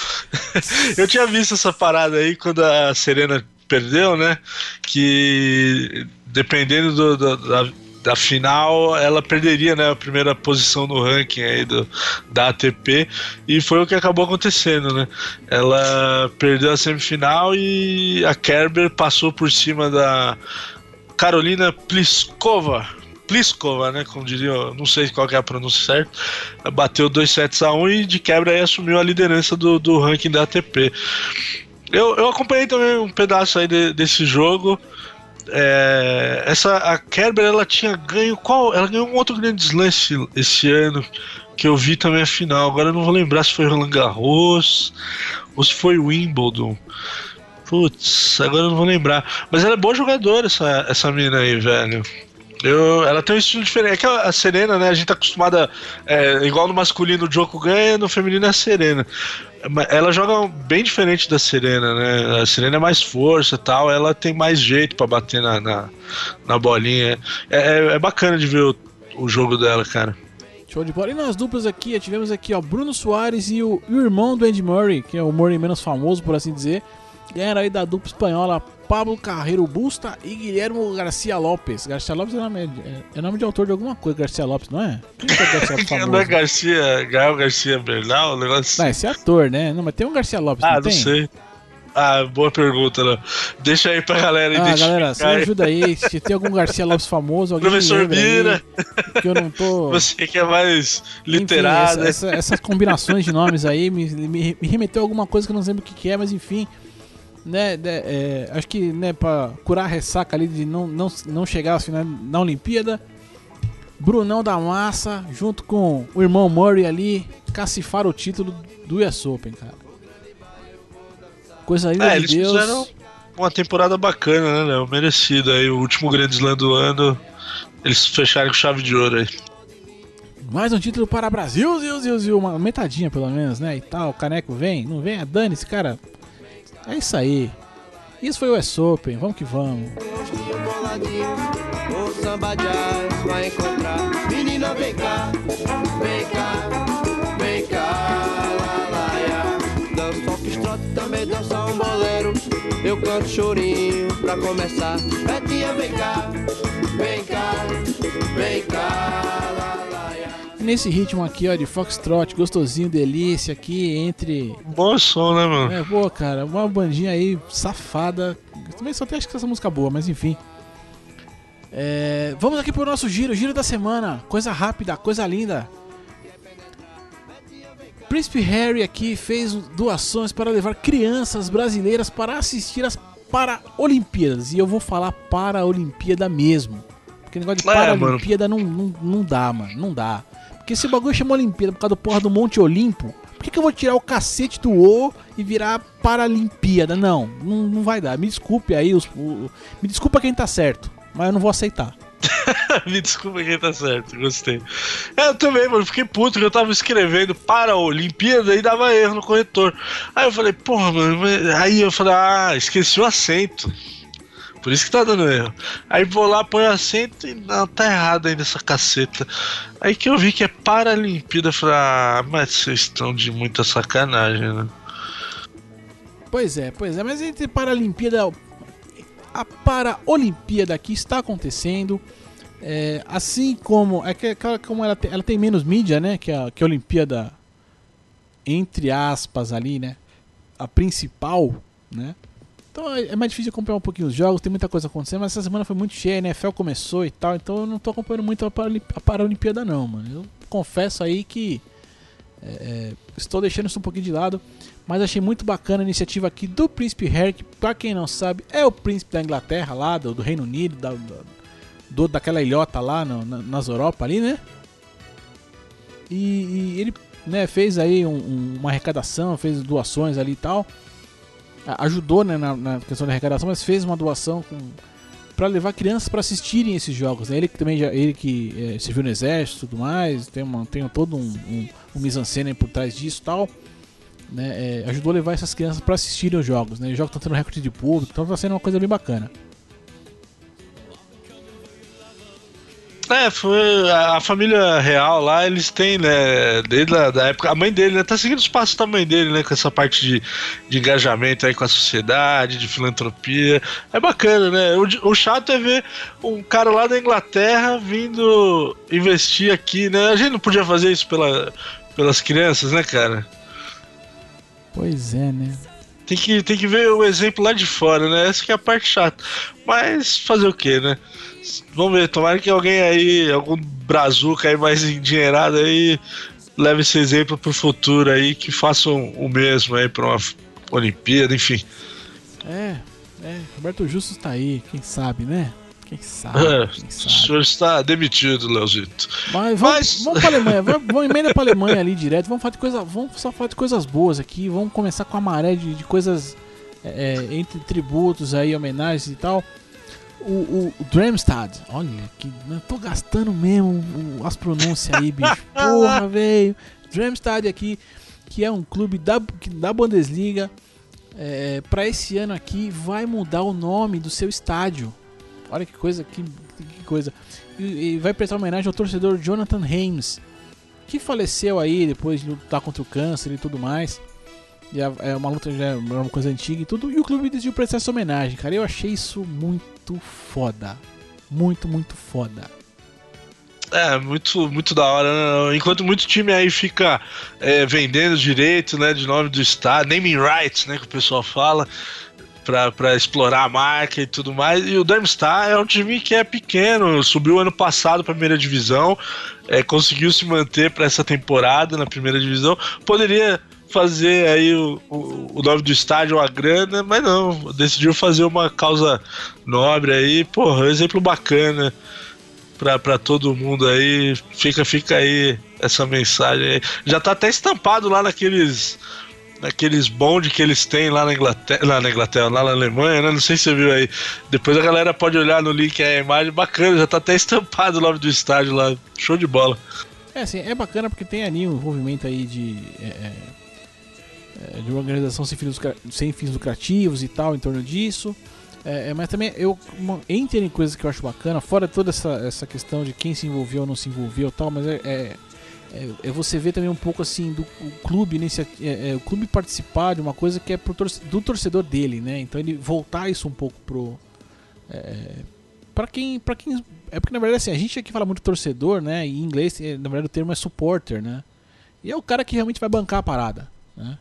[SPEAKER 3] Eu tinha visto essa parada aí quando a Serena perdeu, né? Que dependendo do, do, da, da final, ela perderia né, a primeira posição no ranking aí do, da ATP e foi o que acabou acontecendo, né? Ela perdeu a semifinal e a Kerber passou por cima da Carolina Pliskova. Pliskova, né? Como diria, não sei qual é a pronúncia certa. Bateu 2 sets a 1 um e de quebra aí assumiu a liderança do, do ranking da ATP. Eu, eu acompanhei também um pedaço aí de, desse jogo. É, essa a Kerber ela tinha ganho qual? Ela ganhou um outro grande slam esse, esse ano que eu vi também a final. Agora eu não vou lembrar se foi Roland Garros ou se foi Wimbledon. Putz, agora eu não vou lembrar. Mas ela é boa jogadora, essa, essa mina aí, velho. Eu, ela tem um estilo diferente. É que a, Serena, né? A gente tá acostumada. É, igual no masculino o Joko ganha, no feminino é a Serena. Ela joga bem diferente da Serena, né? A Serena é mais força e tal, ela tem mais jeito para bater na, na, na bolinha. É, é, é, bacana de ver o, o jogo dela, cara.
[SPEAKER 2] Show de bola. E nas duplas aqui, tivemos aqui ó, Bruno Soares e o, o irmão do Andy Murray, que é o Murray menos famoso, por assim dizer. Ganharam aí da dupla espanhola Pablo Carreiro Busta e Guilhermo Garcia Lopes. Garcia Lopes é nome, é, é nome de autor de alguma coisa, Garcia Lopes, não é?
[SPEAKER 3] Quem é Garcia Lopes? Não é Garcia, Gael Garcia Bernal, o negócio...
[SPEAKER 2] Não, esse é ator, né? Não, mas tem um Garcia Lopes,
[SPEAKER 3] ah,
[SPEAKER 2] não,
[SPEAKER 3] não sei. Ah, boa pergunta, não. Deixa aí pra galera
[SPEAKER 2] Ah, galera, você ajuda aí. Se tem algum Garcia Lopes famoso, alguém
[SPEAKER 3] Professor Mira.
[SPEAKER 2] que eu não tô.
[SPEAKER 3] Você que é mais literado.
[SPEAKER 2] Enfim, essa, essa, essas combinações de nomes aí me, me, me remeteu a alguma coisa que eu não lembro o que, que é, mas enfim né, né é, acho que né, para curar a ressaca ali de não, não, não chegar assim, né, na Olimpíada, Brunão da Massa, junto com o irmão Murray ali, cacifaram o título do US Open, cara. Coisa linda
[SPEAKER 3] é,
[SPEAKER 2] de
[SPEAKER 3] eles
[SPEAKER 2] Deus.
[SPEAKER 3] fizeram uma temporada bacana, né, Léo? Merecido aí, o último grande slam do ano. Eles fecharam com chave de ouro aí.
[SPEAKER 2] Mais um título para Brasil, Zil, Zil, Zil, uma metadinha pelo menos, né? E tal, o caneco vem, não vem, a Dani, esse cara é isso aí. Isso foi o US Open, vamos que vamos. Também dança um bolero. Eu canto chorinho pra começar. Betinha, vem cá, vem cá, vem cá, nesse ritmo aqui, ó, de Foxtrot, gostosinho, delícia aqui, entre.
[SPEAKER 3] Bom som, né, mano?
[SPEAKER 2] É, boa, cara. Uma bandinha aí safada. também só tem acho que essa música boa, mas enfim. É, vamos aqui pro nosso giro, giro da semana. Coisa rápida, coisa linda. Príncipe Harry aqui fez doações para levar crianças brasileiras para assistir as Paralimpíadas. E eu vou falar Paralimpíada mesmo. Porque negócio de é, Paralimpíada não, não, não dá, mano. Não dá. Porque esse bagulho chama Olimpíada por causa do porra do Monte Olimpo. Por que, que eu vou tirar o cacete do O e virar Paralimpíada? Não, não, não vai dar. Me desculpe aí, os, o, me desculpa quem tá certo, mas eu não vou aceitar.
[SPEAKER 3] Me desculpa quem tá certo, gostei. É, eu também, mano, fiquei puto que eu tava escrevendo para a Olimpíada e dava erro no corretor. Aí eu falei, porra, mano, aí eu falei, ah, esqueci o acento. Por isso que tá dando erro. Aí vou lá, põe acento e não, tá errado ainda essa caceta. Aí que eu vi que é Paralimpíada, eu falei, ah, mas vocês estão de muita sacanagem, né?
[SPEAKER 2] Pois é, pois é, mas entre Paralimpíada. A Paraolimpíada aqui está acontecendo. É, assim como. É que, como ela tem, ela tem menos mídia, né? Que a, que a Olimpíada, entre aspas, ali, né? A principal, né? Então é, é mais difícil acompanhar um pouquinho os jogos, tem muita coisa acontecendo, mas essa semana foi muito cheia, a NFL começou e tal, então eu não tô acompanhando muito a, Paralimpíada não, mano. Eu confesso aí que é, é, estou deixando isso um pouquinho de lado, mas achei muito bacana a iniciativa aqui do Príncipe Harry, que pra quem não sabe é o príncipe da Inglaterra lá, do, do Reino Unido, da, do, daquela ilhota lá no, na, nas Europa ali, né? E, e ele né, fez aí um, um, uma arrecadação, fez doações ali e tal ajudou né, na, na, questão da arrecadação, mas fez uma doação para levar crianças para assistirem esses jogos. Né? Ele que também já, ele que é, serviu no exército, tudo mais, tem, uma, tem todo um, um, um mise-en-scène por trás disso, tal. Né? É, ajudou a levar essas crianças para assistirem os jogos. Né? Os jogos estão tendo recorde de público, então está sendo uma coisa bem bacana.
[SPEAKER 3] É, foi a, família real lá, eles têm, né, desde a da época, a mãe dele, né, tá seguindo os passos da mãe dele, né, com essa parte de, de engajamento aí com a sociedade, de filantropia. É bacana, né? O, o chato é ver um cara lá da Inglaterra vindo investir aqui, né? A gente não podia fazer isso pela, pelas crianças, né, cara?
[SPEAKER 2] Pois é, né?
[SPEAKER 3] Tem que, tem que ver o exemplo lá de fora, né? Essa que é a parte chata. Mas fazer o que, né? Vamos ver, tomara que alguém aí, algum brazuca aí mais endinheirado aí, leve esse exemplo pro futuro aí, que façam o mesmo aí pra uma Olimpíada, enfim.
[SPEAKER 2] É, é, Roberto Justo está aí, quem sabe, né? Quem sabe,
[SPEAKER 3] É,
[SPEAKER 2] quem
[SPEAKER 3] o
[SPEAKER 2] sabe.
[SPEAKER 3] senhor está demitido, Leozito.
[SPEAKER 2] Mas vamos,
[SPEAKER 3] Mas-
[SPEAKER 2] vamos pra Alemanha, vamos, vamos emenda pra Alemanha ali direto, vamos falar de coisa, vamos só falar de coisas boas aqui, vamos começar com a maré de, de coisas é, é, entre tributos aí, homenagens e tal. O, o, o Dremstad, olha, que eu tô gastando mesmo as pronúncias aí, bicho. Porra, velho. Dremstad aqui, que é um clube da, da Bundesliga, é, para esse ano aqui vai mudar o nome do seu estádio. Olha que coisa, que, que coisa. E, e vai prestar homenagem ao torcedor Jonathan Hames, que faleceu aí depois de lutar contra o câncer e tudo mais. E é é uma luta já é uma coisa antiga e tudo. E o clube decidiu prestar essa homenagem, cara. Eu achei isso muito foda. Muito, muito foda.
[SPEAKER 3] É, muito, muito da hora, né? Enquanto muito time aí fica é, vendendo direito, né, de nome do estado, naming rights, né, que o pessoal fala, pra explorar a marca e tudo mais. E o Darmstadt é um time que é pequeno, subiu ano passado pra primeira divisão, é, conseguiu se manter pra essa temporada na primeira divisão. Poderia fazer aí o, o, o nome do estádio a grana, mas não, decidiu fazer uma causa nobre aí, porra, um exemplo bacana pra todo mundo aí. Fica, fica aí essa mensagem aí. Já tá até estampado lá naqueles. Naqueles bonde que eles têm lá na Inglaterra, lá na Inglaterra, lá na Alemanha, né? Não sei se você viu aí. Depois a galera pode olhar no link aí a imagem, bacana, já tá até estampado o nome do estádio lá. Show de bola.
[SPEAKER 2] É assim, é bacana porque tem ali um envolvimento aí de. é, é, de uma organização sem fins, sem fins lucrativos e tal em torno disso. É, é, mas também eu entre em coisas que eu acho bacana, fora toda essa, essa questão de quem se envolveu ou não se envolveu tal, mas é, é, é- é você ver também um pouco assim do clube inicia- é, o clube participar de uma coisa que é pro torce- do torcedor dele, né? Então ele voltar isso um pouco pro para quem para quem é porque na verdade assim, a gente aqui fala muito torcedor, né? E em inglês, na verdade o termo é supporter, né? E é o cara que realmente vai bancar a parada, né?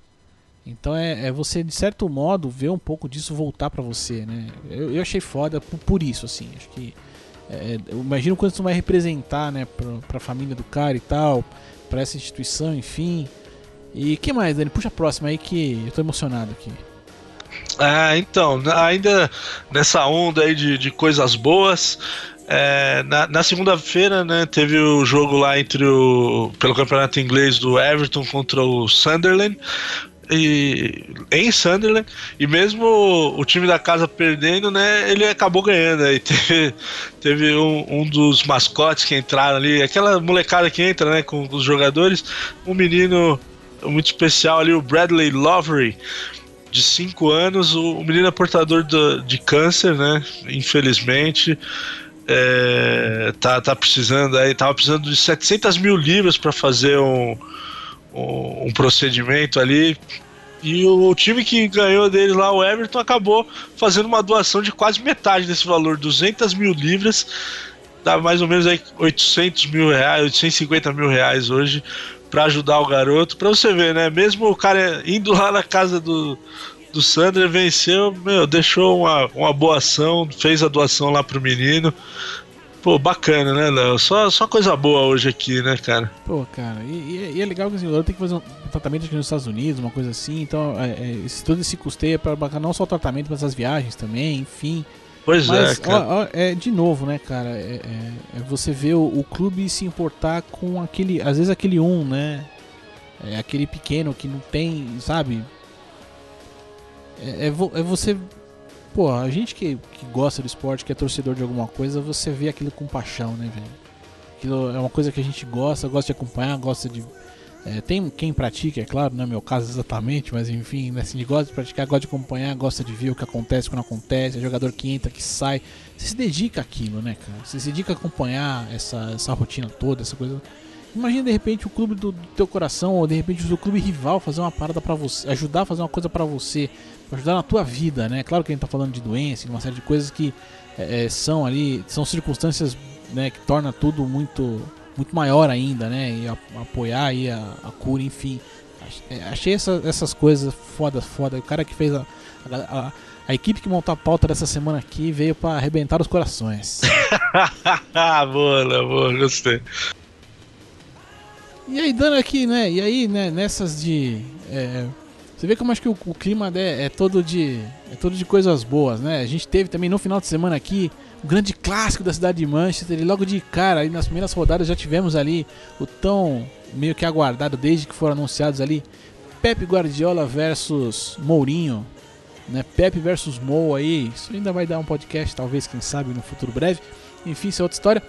[SPEAKER 2] Então é, é você de certo modo ver um pouco disso voltar pra você, né? Eu, eu achei foda por, por isso, assim. Acho que é, eu imagino quanto isso vai representar, né? Pra, pra família do cara e tal, pra essa instituição, enfim. E que mais, Dani? Puxa a próxima aí que eu tô emocionado aqui.
[SPEAKER 3] Ah, então, ainda nessa onda aí de, de coisas boas, é, na, na segunda-feira, né, teve o jogo lá entre o. pelo campeonato inglês do Everton contra o Sunderland. E, em Sunderland, e mesmo o, time da casa perdendo, né, ele acabou ganhando. Aí teve, teve um, um dos mascotes que entraram ali, aquela molecada que entra né, com os jogadores, um menino muito especial ali, o Bradley Lovery, de 5 anos, o, o menino é portador do- de câncer, né? Infelizmente. É, tá, tá precisando aí, tava precisando de 700 mil libras para fazer um, um, um procedimento ali. E o time que ganhou dele lá, o Everton, acabou fazendo uma doação de quase metade desse valor, 200 mil libras, dá mais ou menos aí 800 mil reais, 850 mil reais hoje para ajudar o garoto. Pra você ver, né? Mesmo o cara indo lá na casa do, do Sandra, venceu, meu, deixou uma, uma boa ação, fez a doação lá pro menino. Pô, bacana, né, Léo? Só, só coisa boa hoje aqui, né, cara?
[SPEAKER 2] Pô, cara, e, e- é legal que assim, o jogador tem que fazer um tratamento aqui nos Estados Unidos, uma coisa assim, então é, é, esse- todo esse custeio é pra bancar não só o tratamento, mas as viagens também, enfim.
[SPEAKER 3] Pois
[SPEAKER 2] Mas,
[SPEAKER 3] é, cara.
[SPEAKER 2] ó, ó, é, de novo, né, cara, é, é- é você vê o, o clube se importar com aquele, às vezes aquele um, né, é aquele pequeno que não tem, sabe, é, é vo- é você, pô, a gente que, que gosta do esporte, que é torcedor de alguma coisa, você vê aquilo com paixão, né, velho. Aquilo é uma coisa que a gente gosta, gosta de acompanhar, gosta de, É, tem quem pratica, é claro, não é meu caso exatamente, mas enfim, né, assim, gosta de praticar, gosta de acompanhar, gosta de ver o que acontece quando acontece, é jogador que entra, que sai. Você se dedica àquilo, né, cara? Você se dedica a acompanhar essa, essa rotina toda, essa coisa. Imagina de repente o clube do, do teu coração, ou de repente o seu clube rival fazer uma parada para você, ajudar a fazer uma coisa para você, ajudar na tua vida, né? Claro que a gente tá falando de doença, de uma série de coisas que é, é são ali, são circunstâncias né, que torna tudo muito muito maior ainda, né? E a, apoiar aí a, a, cura, enfim. Achei essa, essas coisas foda, foda. O cara que fez a, a, a, equipe que montou a pauta dessa semana aqui veio para arrebentar os corações.
[SPEAKER 3] boa, boa, gostei.
[SPEAKER 2] E aí, dando aqui, né? E aí, né, nessas de. É, você vê como acho que o, o clima é, é, todo de. É todo de coisas boas, né? A gente teve também no final de semana aqui o grande clássico da cidade de Manchester. E logo de cara, aí nas primeiras rodadas já tivemos ali o tão meio que aguardado desde que foram anunciados ali Pep Guardiola versus Mourinho, né? Pep versus Mou aí. Isso ainda vai dar um podcast, talvez, quem sabe, no futuro breve. Enfim, isso é outra história.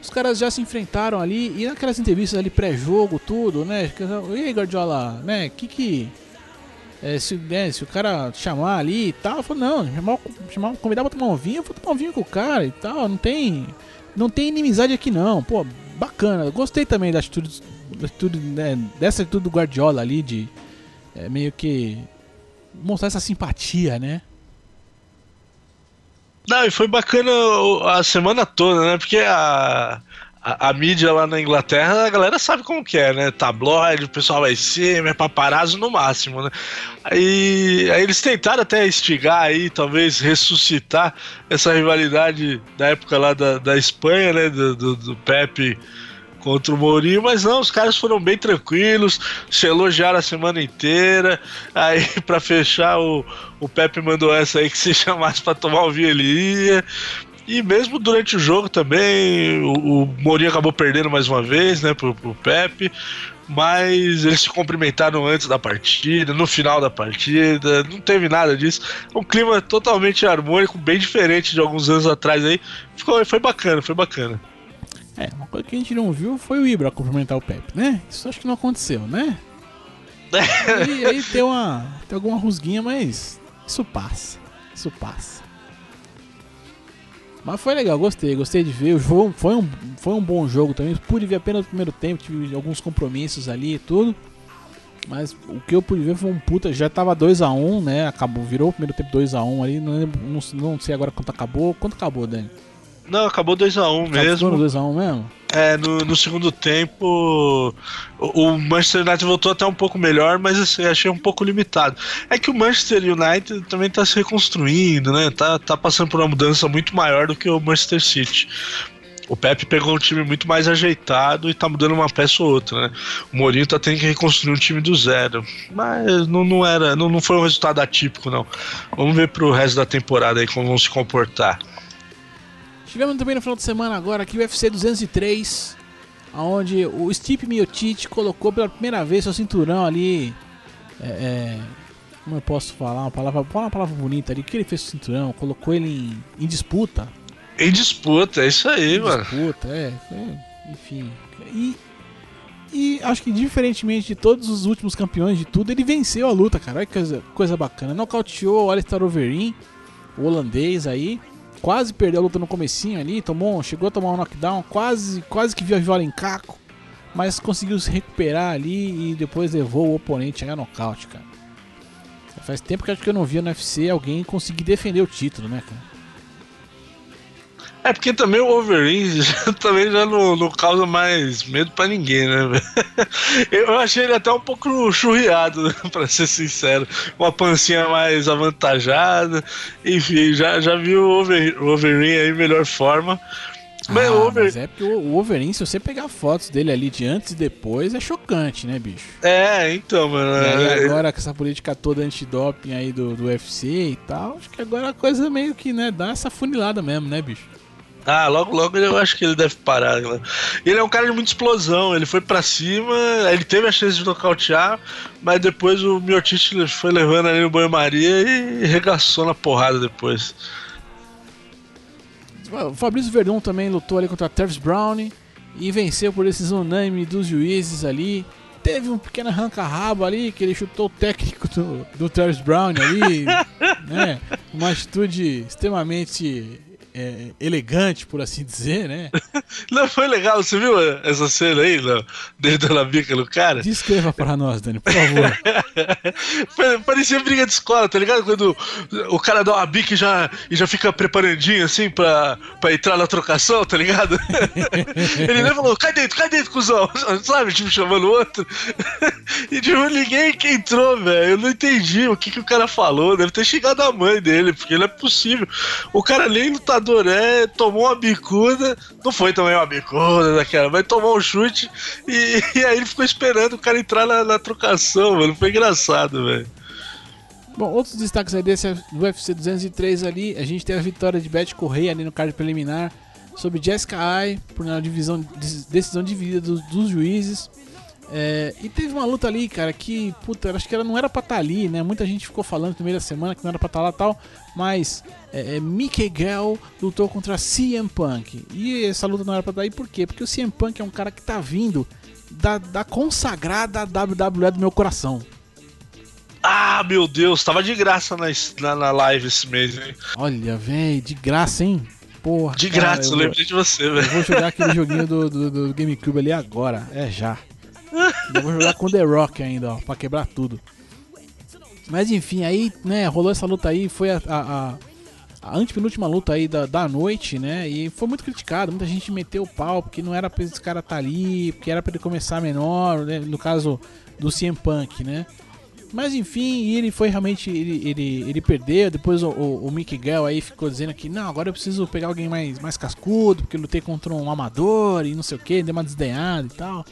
[SPEAKER 2] Os caras já se enfrentaram ali e naquelas entrevistas ali pré-jogo, tudo, né? E aí, Guardiola, né? Que que é, se, né, se o cara chamar ali e tal, eu falo, não, chamar, chamar, convidar pra tomar um vinho, eu vou tomar um vinho com o cara e tal, não tem. Não tem inimizade aqui não, pô, bacana. Gostei também da atitude, da atitude né, dessa atitude do Guardiola ali de é, meio que mostrar essa simpatia, né?
[SPEAKER 3] Não, e foi bacana a semana toda, né? Porque a, a, a, mídia lá na Inglaterra, a galera sabe como que é, né? Tabloide, o pessoal vai ser, é paparazzo no máximo, né? Aí, aí eles tentaram até instigar aí, talvez ressuscitar essa rivalidade da época lá da, da Espanha, né? Do, do, do Pepe contra o Mourinho, mas não, os caras foram bem tranquilos, se elogiaram a semana inteira. Aí, para fechar, o, o Pepe mandou essa aí que se chamasse para tomar o vinho, ele ia. E mesmo durante o jogo também, o, o Mourinho acabou perdendo mais uma vez, né, pro, pro Pepe. Mas eles se cumprimentaram antes da partida, no final da partida, não teve nada disso. Um clima totalmente harmônico, bem diferente de alguns anos atrás aí. Ficou, foi bacana, foi bacana.
[SPEAKER 2] É, uma coisa que a gente não viu foi o Ibra cumprimentar o Pepe, né? Isso acho que não aconteceu, né? e aí tem uma. tem alguma rusguinha, mas isso passa. Isso passa. Mas foi legal, gostei, gostei de ver. O jogo foi um, foi um bom jogo também. Pude ver apenas no primeiro tempo, tive alguns compromissos ali e tudo. Mas o que eu pude ver foi um puta. Já tava 2x1, um, né? Acabou, virou o primeiro tempo 2x1 um ali. Não, não, não, sei agora quanto acabou. Quanto acabou, Dani?
[SPEAKER 3] Não, acabou 2x1 um mesmo.
[SPEAKER 2] Acabou 2x1 um mesmo?
[SPEAKER 3] É, no, no segundo tempo o, o, Manchester United voltou até um pouco melhor, mas assim, achei um pouco limitado. É que o Manchester United também está se reconstruindo, né? Tá, tá passando por uma mudança muito maior do que o Manchester City. O Pepe pegou um time muito mais ajeitado e tá mudando uma peça ou outra, né? O Mourinho tá tendo que reconstruir um time do zero. Mas não, não era, não, não foi um resultado atípico, não. Vamos ver pro resto da temporada aí como vão se comportar.
[SPEAKER 2] Tivemos também no final de semana agora aqui o UFC 203, onde o Stipe Miocic colocou pela primeira vez seu cinturão ali. É, é, como eu posso falar? Uma palavra, uma palavra bonita ali. O que ele fez com o cinturão? Colocou ele em, em disputa.
[SPEAKER 3] Em disputa, é isso aí,
[SPEAKER 2] em
[SPEAKER 3] mano.
[SPEAKER 2] Disputa, é, é. Enfim. E, e acho que diferentemente de todos os últimos campeões de tudo, ele venceu a luta, cara. Olha que coisa, coisa bacana. Nocauteou o Alistair Overeem, o holandês aí quase perdeu a luta no comecinho ali, tomou, chegou a tomar um knockdown, quase, quase que viu a viola em caco, mas conseguiu se recuperar ali e depois levou o oponente a nocaute, cara. Faz tempo que acho que eu não via no UFC alguém conseguir defender o título, né, cara?
[SPEAKER 3] É porque também o Wolverine também já não, não causa mais medo para ninguém, né? Eu achei ele até um pouco churriado, né? para ser sincero. Uma pancinha mais avantajada. Enfim, já, já viu o Wolverine aí melhor forma.
[SPEAKER 2] Mas, ah, Over... mas é porque o Wolverine, se você pegar fotos dele ali de antes e depois, é chocante, né, bicho?
[SPEAKER 3] É, então, mano.
[SPEAKER 2] E aí é- agora com essa política toda antidoping aí do, do UFC e tal, acho que agora a coisa meio que, né, dá essa funilada mesmo, né, bicho?
[SPEAKER 3] Ah, logo, logo eu acho que ele deve parar. Né? Ele é um cara de muita explosão. Ele foi para cima, ele teve a chance de nocautear, mas depois o Miotite foi levando ali no banho-maria e regaçou na porrada depois.
[SPEAKER 2] O Fabrício Verdun também lutou ali contra Travis Brown e venceu por decisão unânime dos juízes ali. teve um pequeno arranca-rabo ali, que ele chutou o técnico do, do Travis Brown ali, né? Uma atitude extremamente é, elegante, por assim dizer, né?
[SPEAKER 3] Não, foi legal, você viu essa cena aí, não? Dele dando a bica no cara?
[SPEAKER 2] Descreva para nós, Dani, por favor.
[SPEAKER 3] Parecia briga de escola, tá ligado? Quando o cara dá uma bica e já, e já fica preparandinho assim pra, pra entrar na trocação, tá ligado? Ele nem falou, cai dentro, cai dentro, cuzão, sabe? Tipo, chamando o outro. E tipo, ninguém que entrou, velho. Eu não entendi o que, que o cara falou. Deve ter chegado a mãe dele, porque não é possível. O cara nem lutador tomou uma bicuda, não foi também uma bicuda daquela, mas tomou um chute e, e aí ele ficou esperando o cara entrar na, na trocação, mano. Foi engraçado, velho.
[SPEAKER 2] Bom, outros destaques aí desse do UFC 203 ali, a gente teve a vitória de Beth Correia ali no card preliminar sobre Jessica Ai por uma divisão, decisão dividida dos, dos juízes. É, e teve uma luta ali, cara, que, puta, acho que ela não era pra estar tá ali, né? Muita gente ficou falando no meio da semana que não era pra estar tá lá e tal, mas é, é, Mickey Gell lutou contra CM Punk. E essa luta não era pra estar tá aí por quê? Porque o CM Punk é um cara que tá vindo da, da consagrada WWE do meu coração.
[SPEAKER 3] Ah, meu Deus, tava de graça na, na, na live esse mês, hein?
[SPEAKER 2] Olha, velho, de graça, hein? Porra.
[SPEAKER 3] De graça, eu, eu lembrei de você, velho. Eu
[SPEAKER 2] vou jogar aquele joguinho do, do, do GameCube ali agora, é já. Vou jogar com The Rock ainda, ó, pra quebrar tudo. Mas enfim, aí, né, rolou essa luta aí, foi a, a, a antepenúltima luta aí da, da noite, né? E foi muito criticado, muita gente meteu o pau, porque não era pra esse cara estar tá ali, porque era pra ele começar menor, né? No caso do CM Punk, né? Mas enfim, ele foi realmente. Ele, ele, ele perdeu. Depois o, o, o Mick Gell aí ficou dizendo que não, agora eu preciso pegar alguém mais, mais cascudo, porque lutei contra um amador e não sei o que, deu uma desdenhada e tal.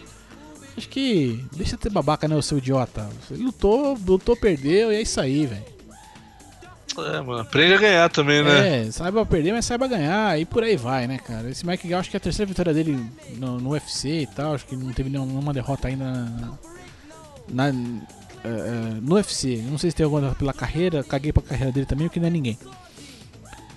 [SPEAKER 2] Acho que deixa de ter babaca, né, o seu idiota. Ele lutou, lutou, perdeu e é isso aí, velho.
[SPEAKER 3] É, mano, aprende a ganhar também,
[SPEAKER 2] né? É, saiba perder, mas saiba ganhar e por aí vai, né, cara? Esse Mike Gall, acho que é a terceira vitória dele no, no UFC e tal, acho que não teve nenhuma derrota ainda na, na uh, no UFC. Não sei se tem alguma pela carreira, caguei pra carreira dele também, porque não é ninguém.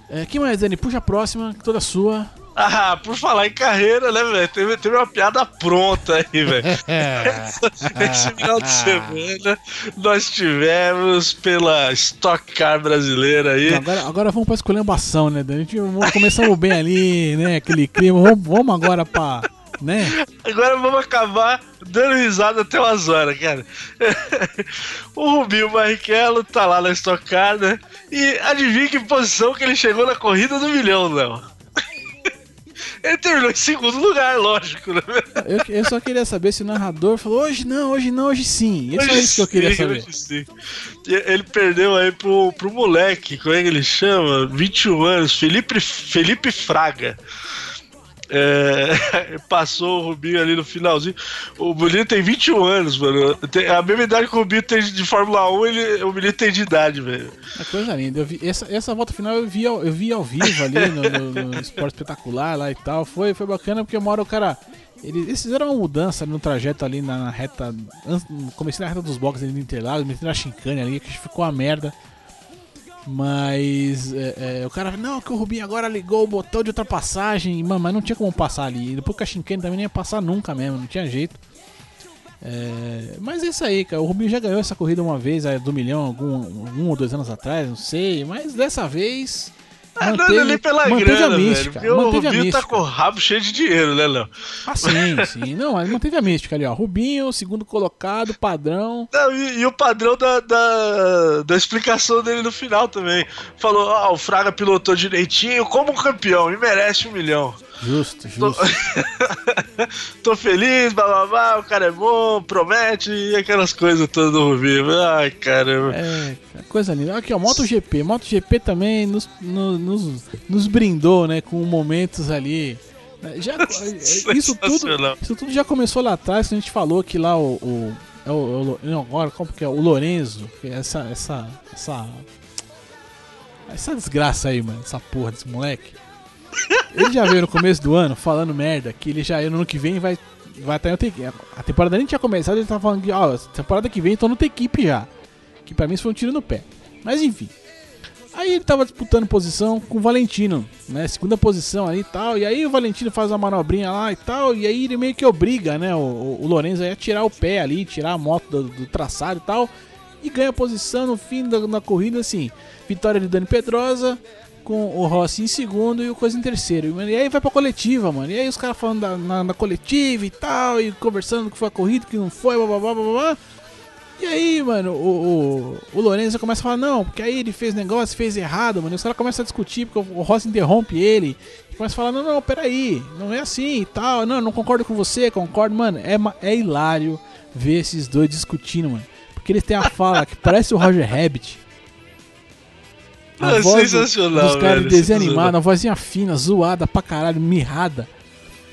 [SPEAKER 2] É, que mais, Dani? Puxa a próxima, toda sua.
[SPEAKER 3] Ah, por falar em carreira, né, velho? Teve, teve uma piada pronta aí, velho. Esse final de semana nós tivemos pela Stock Car brasileira aí.
[SPEAKER 2] Agora, agora vamos pra escolhambação, né, Dani? Começamos bem ali, né? Aquele clima. Vamos, vamos agora pra. Né?
[SPEAKER 3] Agora vamos acabar dando risada até umas horas, cara. o Rubinho Barrichello tá lá na Stock Car, né? E adivinha que posição que ele chegou na corrida do milhão, Léo? Ele terminou em segundo lugar, lógico, né?
[SPEAKER 2] Eu, eu só queria saber se o narrador falou hoje não, hoje não, hoje sim. Isso hoje é isso que eu queria saber.
[SPEAKER 3] Ele perdeu aí pro, pro moleque, como é que ele chama? 21 anos, Felipe, Felipe Fraga. É, passou o Rubinho ali no finalzinho. O menino tem 21 anos, mano. Tem, a mesma idade que o Rubinho tem de Fórmula 1, ele, o menino tem de idade, velho.
[SPEAKER 2] É coisa linda. Vi, essa, essa volta final eu vi, eu vi ao vivo ali no, no, no Esporte Espetacular lá e tal. Foi, foi bacana porque uma hora o cara. Eles fizeram uma mudança no trajeto ali na, na reta. Comecei na reta dos boxes ali no Interlagos, meti na chincane ali, que ficou uma merda. Mas é, é, o cara, não, que o Rubinho agora ligou o botão de ultrapassagem, mano, mas não tinha como passar ali. Depois que a Shinkane também nem ia passar nunca mesmo, não tinha jeito. É, mas é isso aí, cara. O Rubinho já ganhou essa corrida uma vez do milhão, algum, um ou dois anos atrás, não sei. Mas dessa vez
[SPEAKER 3] ah, manteve, não, ali pela grana, mística, velho. Porque o Rubinho tá com o rabo cheio de dinheiro, né, Léo?
[SPEAKER 2] Ah, sim, sim. Não, mas manteve a mística ali, ó. Rubinho, segundo colocado, padrão.
[SPEAKER 3] Não, e, e, o padrão da, da, da, explicação dele no final também. Falou, ah, o Fraga pilotou direitinho como campeão e merece um milhão.
[SPEAKER 2] Justo, justo. Tô,
[SPEAKER 3] Tô feliz, blá blá blá, o cara é bom, promete e aquelas coisas todas do Rubinho. Ai, caramba.
[SPEAKER 2] É, coisa linda. Aqui, ó, MotoGP. MotoGP também nos, nos, nos brindou, né, com momentos ali. Já, isso, tudo, isso tudo já começou lá atrás, a gente falou que lá o. o, é o, o agora, como que é? O Lorenzo, essa, essa, essa. Essa desgraça aí, mano, essa porra desse moleque. Ele já veio no começo do ano falando merda que ele já no ano que vem vai vai estar em outra equipe. A temporada nem tinha começado, ele tava falando que, ó, temporada que vem tô no equipe já. Que pra mim isso foi um tiro no pé. Mas enfim. Aí Aí ele tava disputando posição com o Valentino, né? Segunda posição ali e tal. E aí o Valentino faz uma manobrinha lá e tal. E aí ele meio que obriga, né? O, o Lorenzo a tirar o pé ali, tirar a moto do, do traçado e tal. E ganha posição no fim da, da corrida, assim. Vitória de Dani Pedrosa, com o Rossi em segundo e o Coisa em terceiro. E aí vai pra coletiva, mano. E aí os caras falando da, na, na, coletiva e tal, e conversando que foi a corrida, que não foi, blá blá blá blá. E aí, mano, o, o, o começa a falar, não, porque aí ele fez negócio, fez errado, mano. E os caras começam a discutir, porque o Rossi interrompe ele. E começa a falar, não, não, peraí, não é assim e tal. Não, não concordo com você, concordo, mano. É, é hilário ver esses dois discutindo, mano. Porque eles têm a fala que parece o Roger Rabbit.
[SPEAKER 3] A é voz sensacional,
[SPEAKER 2] dos caras de desenho animado, uma vozinha fina, zoada pra caralho, mirrada.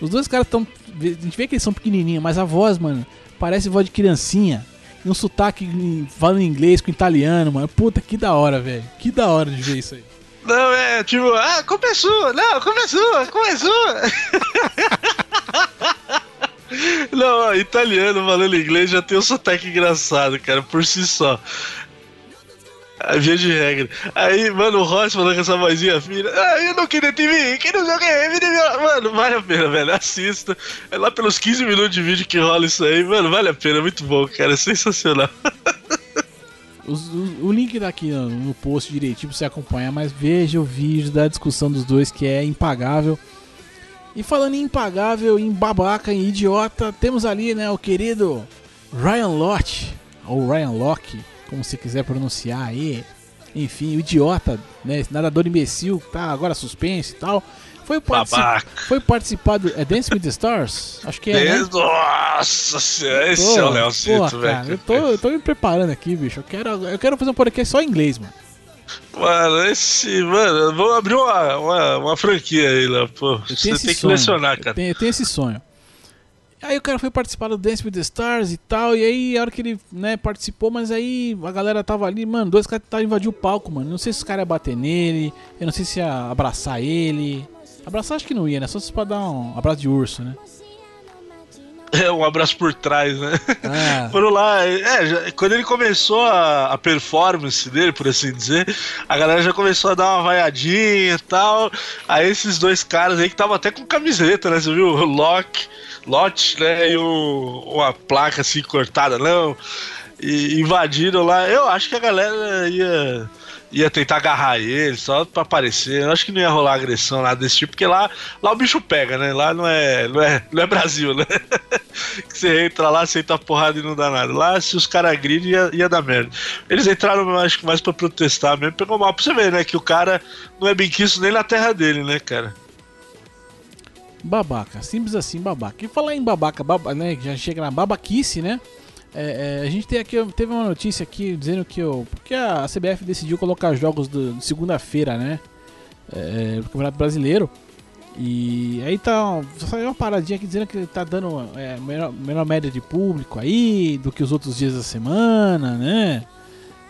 [SPEAKER 2] Os dois caras tão. A gente vê que eles são pequenininhos, mas a voz, mano, parece voz de criancinha. E um sotaque falando inglês com italiano, mano. Puta, que da hora, velho. Que da hora de ver isso aí.
[SPEAKER 3] Não, é tipo, ah, começou, não, começou, começou. não, italiano falando inglês já tem um sotaque engraçado, cara, por si só. A via de regra. Aí, mano, o Ross falando com essa vozinha fina. Ah, eu não queria ver, que não que. Mano, vale a pena, velho. Assista. É lá pelos 15 minutos de vídeo que rola isso aí. Mano, vale a pena. Muito bom, cara. É sensacional.
[SPEAKER 2] Os, o, o, link tá aqui no, no post direitinho pra você acompanhar, mas veja o vídeo da discussão dos dois que é impagável. E falando em impagável, em babaca, em idiota, temos ali, né, o querido Ryan Lott, ou Ryan Locke, como você quiser pronunciar aí. Enfim, o idiota, né? Esse nadador imbecil, tá agora suspenso e tal. Foi, particip... foi participar do. É Dance with the Stars? Acho que é. Né?
[SPEAKER 3] Nossa senhora, esse é o Leocito, velho.
[SPEAKER 2] Eu tô, eu tô me preparando aqui, bicho. Eu quero, eu quero fazer um podcast só em inglês, mano.
[SPEAKER 3] Mano, esse. Mano, vamos abrir uma, uma, uma franquia aí, Léo. Pô, você tem sonho. que lecionar, cara. Eu
[SPEAKER 2] tenho, eu tenho esse sonho. Aí o cara foi participar do Dance with the Stars e tal, e aí a hora que ele, né, participou, mas aí a galera tava ali, mano, dois caras tentaram invadir o palco, mano. Não sei se os caras iam bater nele, eu não sei se ia abraçar ele. Abraçar acho que não ia, né? Só se pra dar um abraço de urso, né?
[SPEAKER 3] É, um abraço por trás, né? É. Foram lá. É, já, quando ele começou a, a, performance dele, por assim dizer, a galera já começou a dar uma vaiadinha e tal. Aí esses dois caras aí que estavam até com camiseta, né? Você viu? O Locke lote, né? E uma placa assim cortada, não. E invadiram lá. Eu acho que a galera ia ia tentar agarrar ele só pra aparecer. Eu acho que não ia rolar agressão nada desse tipo, porque lá, lá o bicho pega, né? Lá não é, não é, não é Brasil, né? que você entra lá, aceita porrada e não dá nada. Lá, se os caras agridem, ia, ia dar merda. Eles entraram, acho que mais pra protestar mesmo. Pegou mal pra você ver, né? Que o cara não é bem nem na terra dele, né, cara?
[SPEAKER 2] Babaca, simples assim, babaca. E falar em babaca, baba, né? Já chega na babaquice, né? É, é, a gente tem aqui, teve uma notícia aqui dizendo que o, porque a CBF decidiu colocar jogos do, de segunda-feira, né? É, do Campeonato Brasileiro. E aí tá. Saiu uma paradinha aqui dizendo que tá dando é, menor, menor média de público aí do que os outros dias da semana, né?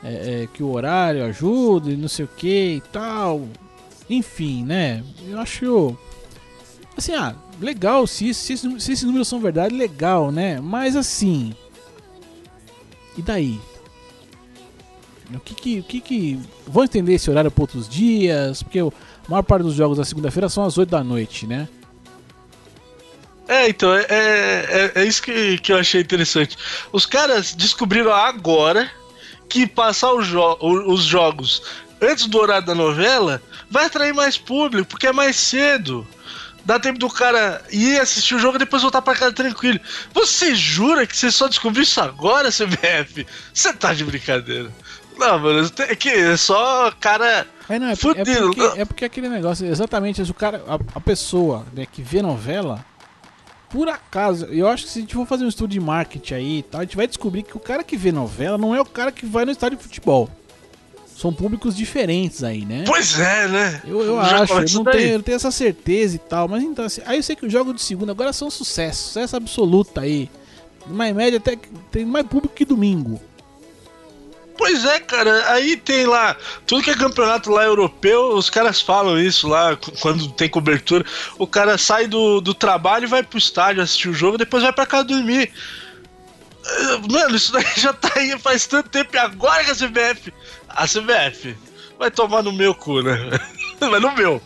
[SPEAKER 2] É, é, que o horário ajuda e não sei o que e tal. Enfim, né? Eu acho Assim, ah, legal, se, se, se esses números são verdade, legal, né? Mas assim. E daí? O que que. O que, que vão entender esse horário para outros dias? Porque a maior parte dos jogos da segunda-feira são às 8 da noite, né?
[SPEAKER 3] É, então, é, é, é, isso que, que eu achei interessante. Os caras descobriram agora que passar jo os jogos antes do horário da novela vai atrair mais público, porque é mais cedo dá tempo do cara ir assistir o jogo e depois voltar pra casa tranquilo. Você jura que você só descobriu isso agora, CBF? Você tá de brincadeira. Não, mano, é que é só cara.
[SPEAKER 2] É, não, é, porque, é, porque, é porque aquele negócio, exatamente, o cara, a, a pessoa né, que vê novela, por acaso, eu acho que se a gente for fazer um estudo de marketing aí e tal, a gente vai descobrir que o cara que vê novela não é o cara que vai no estádio de futebol são públicos diferentes aí, né?
[SPEAKER 3] Pois é, né?
[SPEAKER 2] Eu, eu acho, eu não, tenho, eu não tenho essa certeza e tal, mas então assim, aí eu sei que os jogos de segunda agora são sucesso, sucesso absoluto aí. Mais média até tem mais público que domingo.
[SPEAKER 3] Pois é, cara, aí tem lá, tudo que é campeonato lá europeu, os caras falam isso lá, quando tem cobertura. O cara sai do, do trabalho e vai pro estádio assistir o jogo, depois vai pra casa dormir. Mano, isso daí já tá aí faz tanto tempo e agora que a CBF. A CBF vai tomar no meu cu, né? Mas no meu.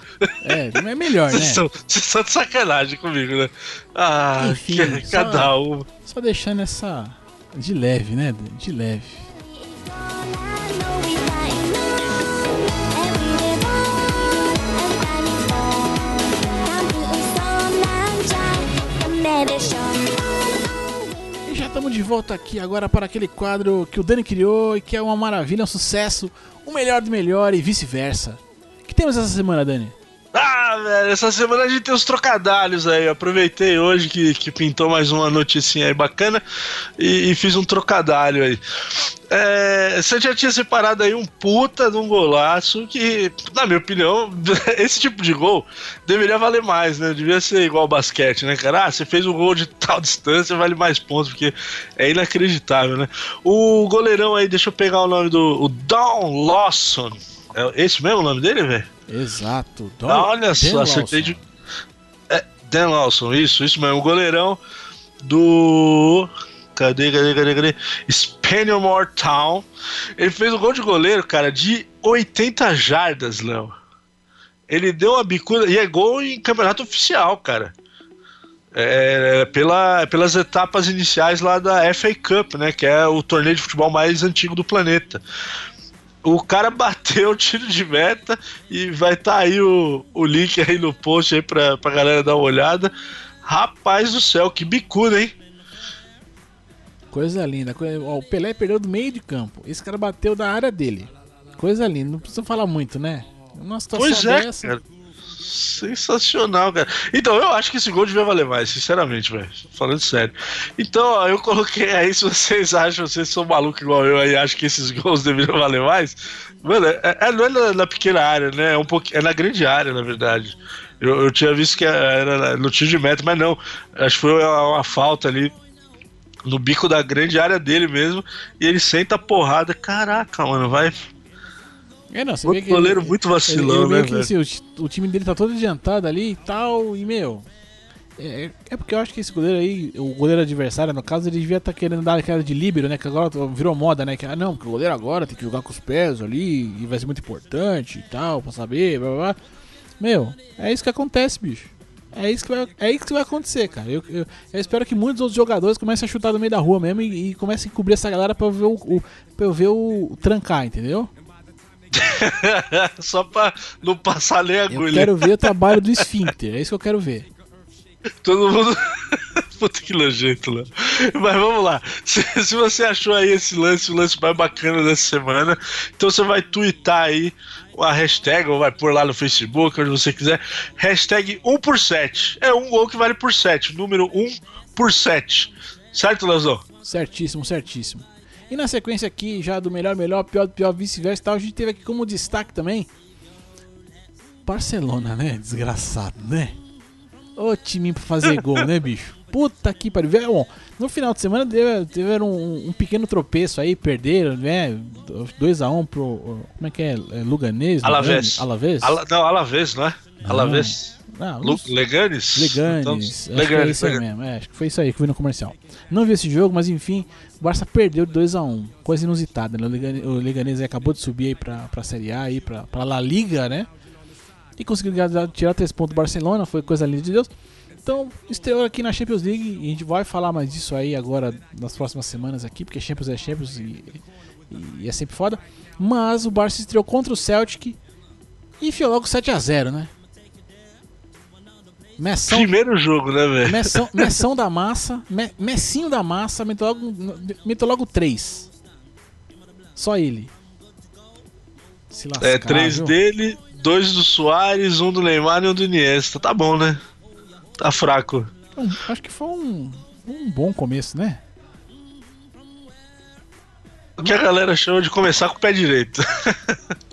[SPEAKER 2] É, não é melhor, né?
[SPEAKER 3] Vocês são, vocês são de sacanagem comigo, né? Ah,
[SPEAKER 2] Enfim,
[SPEAKER 3] que-
[SPEAKER 2] só-
[SPEAKER 3] cada um.
[SPEAKER 2] Só deixando essa de leve, né? De leve. E já estamos de volta aqui agora para aquele quadro que o Dani criou e que é uma maravilha, um sucesso, o melhor do melhor e vice-versa. O que temos essa semana, Dani?
[SPEAKER 3] Ah, velho, essa semana a gente tem os trocadalhos aí. Eu aproveitei hoje que, que pintou mais uma noticinha aí bacana e, e fiz um trocadalho aí. É, você já tinha separado aí um puta de um golaço que, na minha opinião, esse tipo de gol deveria valer mais, né? Devia ser igual ao basquete, né, cara? Ah, você fez um gol de tal distância, vale mais pontos, porque é inacreditável, né? O goleirão aí, deixa eu pegar o nome do o Don Lawson. É esse mesmo o nome dele, velho?
[SPEAKER 2] Exato. Don-
[SPEAKER 3] Ah, olha
[SPEAKER 2] Dan
[SPEAKER 3] só, acertei
[SPEAKER 2] Lawson.
[SPEAKER 3] de. É, Dan Lawson, isso, isso mesmo. O goleirão do. Cadê, cadê, cadê, cadê? Spannermore Town. Ele fez um gol de goleiro, cara, de 80 jardas, Léo. Ele deu uma bicuda. E é gol em campeonato oficial, cara. É, pela, pelas etapas iniciais lá da FA Cup, né? Que é o torneio de futebol mais antigo do planeta. O cara bateu o tiro de meta e vai estar aí o, o link aí no post aí pra, pra galera dar uma olhada. Rapaz do céu, que bicuda, hein?
[SPEAKER 2] Coisa linda. O Pelé perdeu do meio de campo. Esse cara bateu da área dele. Coisa linda. Não precisa falar muito, né? Uma situação
[SPEAKER 3] Pois é,
[SPEAKER 2] dessa.
[SPEAKER 3] cara. Sensacional, cara. Então, eu acho que esse gol devia valer mais, sinceramente, velho. Falando sério. Então, ó, eu coloquei aí, se vocês acham, vocês são malucos igual eu aí, acham que esses gols deveriam valer mais. Mano, é, é- não é na, na pequena área, né? É, um pouquinho, é na grande área, na verdade. Eu, eu tinha visto que era no tiro de meta, mas não. Acho que foi uma, uma falta ali no bico da grande área dele mesmo. E ele senta a porrada. Caraca, mano, vai.
[SPEAKER 2] É, não, você
[SPEAKER 3] Outro
[SPEAKER 2] vê que
[SPEAKER 3] goleiro
[SPEAKER 2] ele-
[SPEAKER 3] muito
[SPEAKER 2] ele-
[SPEAKER 3] vacilão,
[SPEAKER 2] ele meio
[SPEAKER 3] né,
[SPEAKER 2] que, assim, o, o time dele tá todo adiantado ali e tal, e meu. É, é porque eu acho que esse goleiro aí, o goleiro adversário, no caso, ele devia estar querendo dar aquela de líbero, né? Que agora virou moda, né? Que, ah, não, porque o goleiro agora tem que jogar com os pés ali e vai ser muito importante e tal, pra saber, blá blá blá. Meu, é isso que acontece, bicho. É isso que vai, é isso que vai acontecer, cara. Eu, eu, eu espero que muitos outros jogadores comecem a chutar no meio da rua mesmo e, e comecem a cobrir essa galera pra eu ver o, o- pra eu ver o trancar, entendeu?
[SPEAKER 3] Só pra não passar nem
[SPEAKER 2] Eu
[SPEAKER 3] agulha.
[SPEAKER 2] quero ver o trabalho do esfíncter, é isso que eu quero ver.
[SPEAKER 3] Todo mundo. Puta que nojento, Léo. Mas vamos lá. Se, se você achou aí esse lance, o lance mais bacana dessa semana, então você vai twittar aí a hashtag, ou vai pôr lá no Facebook, onde você quiser. Hashtag 1 por 7. É um gol que vale por 7. Número 1 por 7. Certo, Leozão?
[SPEAKER 2] Certíssimo, certíssimo. E na sequência aqui, já do melhor, melhor, pior, pior, vice-versa e tal, a gente teve aqui como destaque também. Barcelona, né? Desgraçado, né? Ô time pra fazer gol, né, bicho? Puta que pariu. Bom, no final de semana teve- tiveram um, um pequeno tropeço aí, perderam, né? 2x1 pro. Como é que é? É Luganês?
[SPEAKER 3] Alavés.
[SPEAKER 2] Alavés?
[SPEAKER 3] Ala, não, Alavés, não é? Alavés.
[SPEAKER 2] Ah, não
[SPEAKER 3] Leganes?
[SPEAKER 2] Leganes,
[SPEAKER 3] Então,
[SPEAKER 2] acho que é
[SPEAKER 3] Leganes,
[SPEAKER 2] isso aí
[SPEAKER 3] Leganes.
[SPEAKER 2] mesmo. É, acho que foi isso aí que eu vi no comercial. Não vi esse jogo, mas enfim, o Barça perdeu de 2x1. Coisa inusitada, né? O Leganés acabou de subir aí pra, pra Série A, aí pra, pra La Liga, né? E conseguiu tirar 3 pontos do Barcelona, foi coisa linda de Deus. Então, estreou aqui na Champions League e a gente vai falar mais disso aí agora nas próximas semanas aqui, porque Champions é Champions e, e é sempre foda. Mas o Barça estreou contra o Celtic e enfiou logo 7x0, né?
[SPEAKER 3] Primeiro jogo, né, velho?
[SPEAKER 2] Messão, Messão da massa, Me- Messinho da massa, meteu logo, meteu logo três. Só ele. Se lascar,
[SPEAKER 3] É, três
[SPEAKER 2] viu?
[SPEAKER 3] dele, dois do Soares, um do Neymar e um do Iniesta. Tá bom, né? Tá fraco.
[SPEAKER 2] Então, acho que foi um, um bom começo, né?
[SPEAKER 3] O que a galera chama de começar com o pé direito.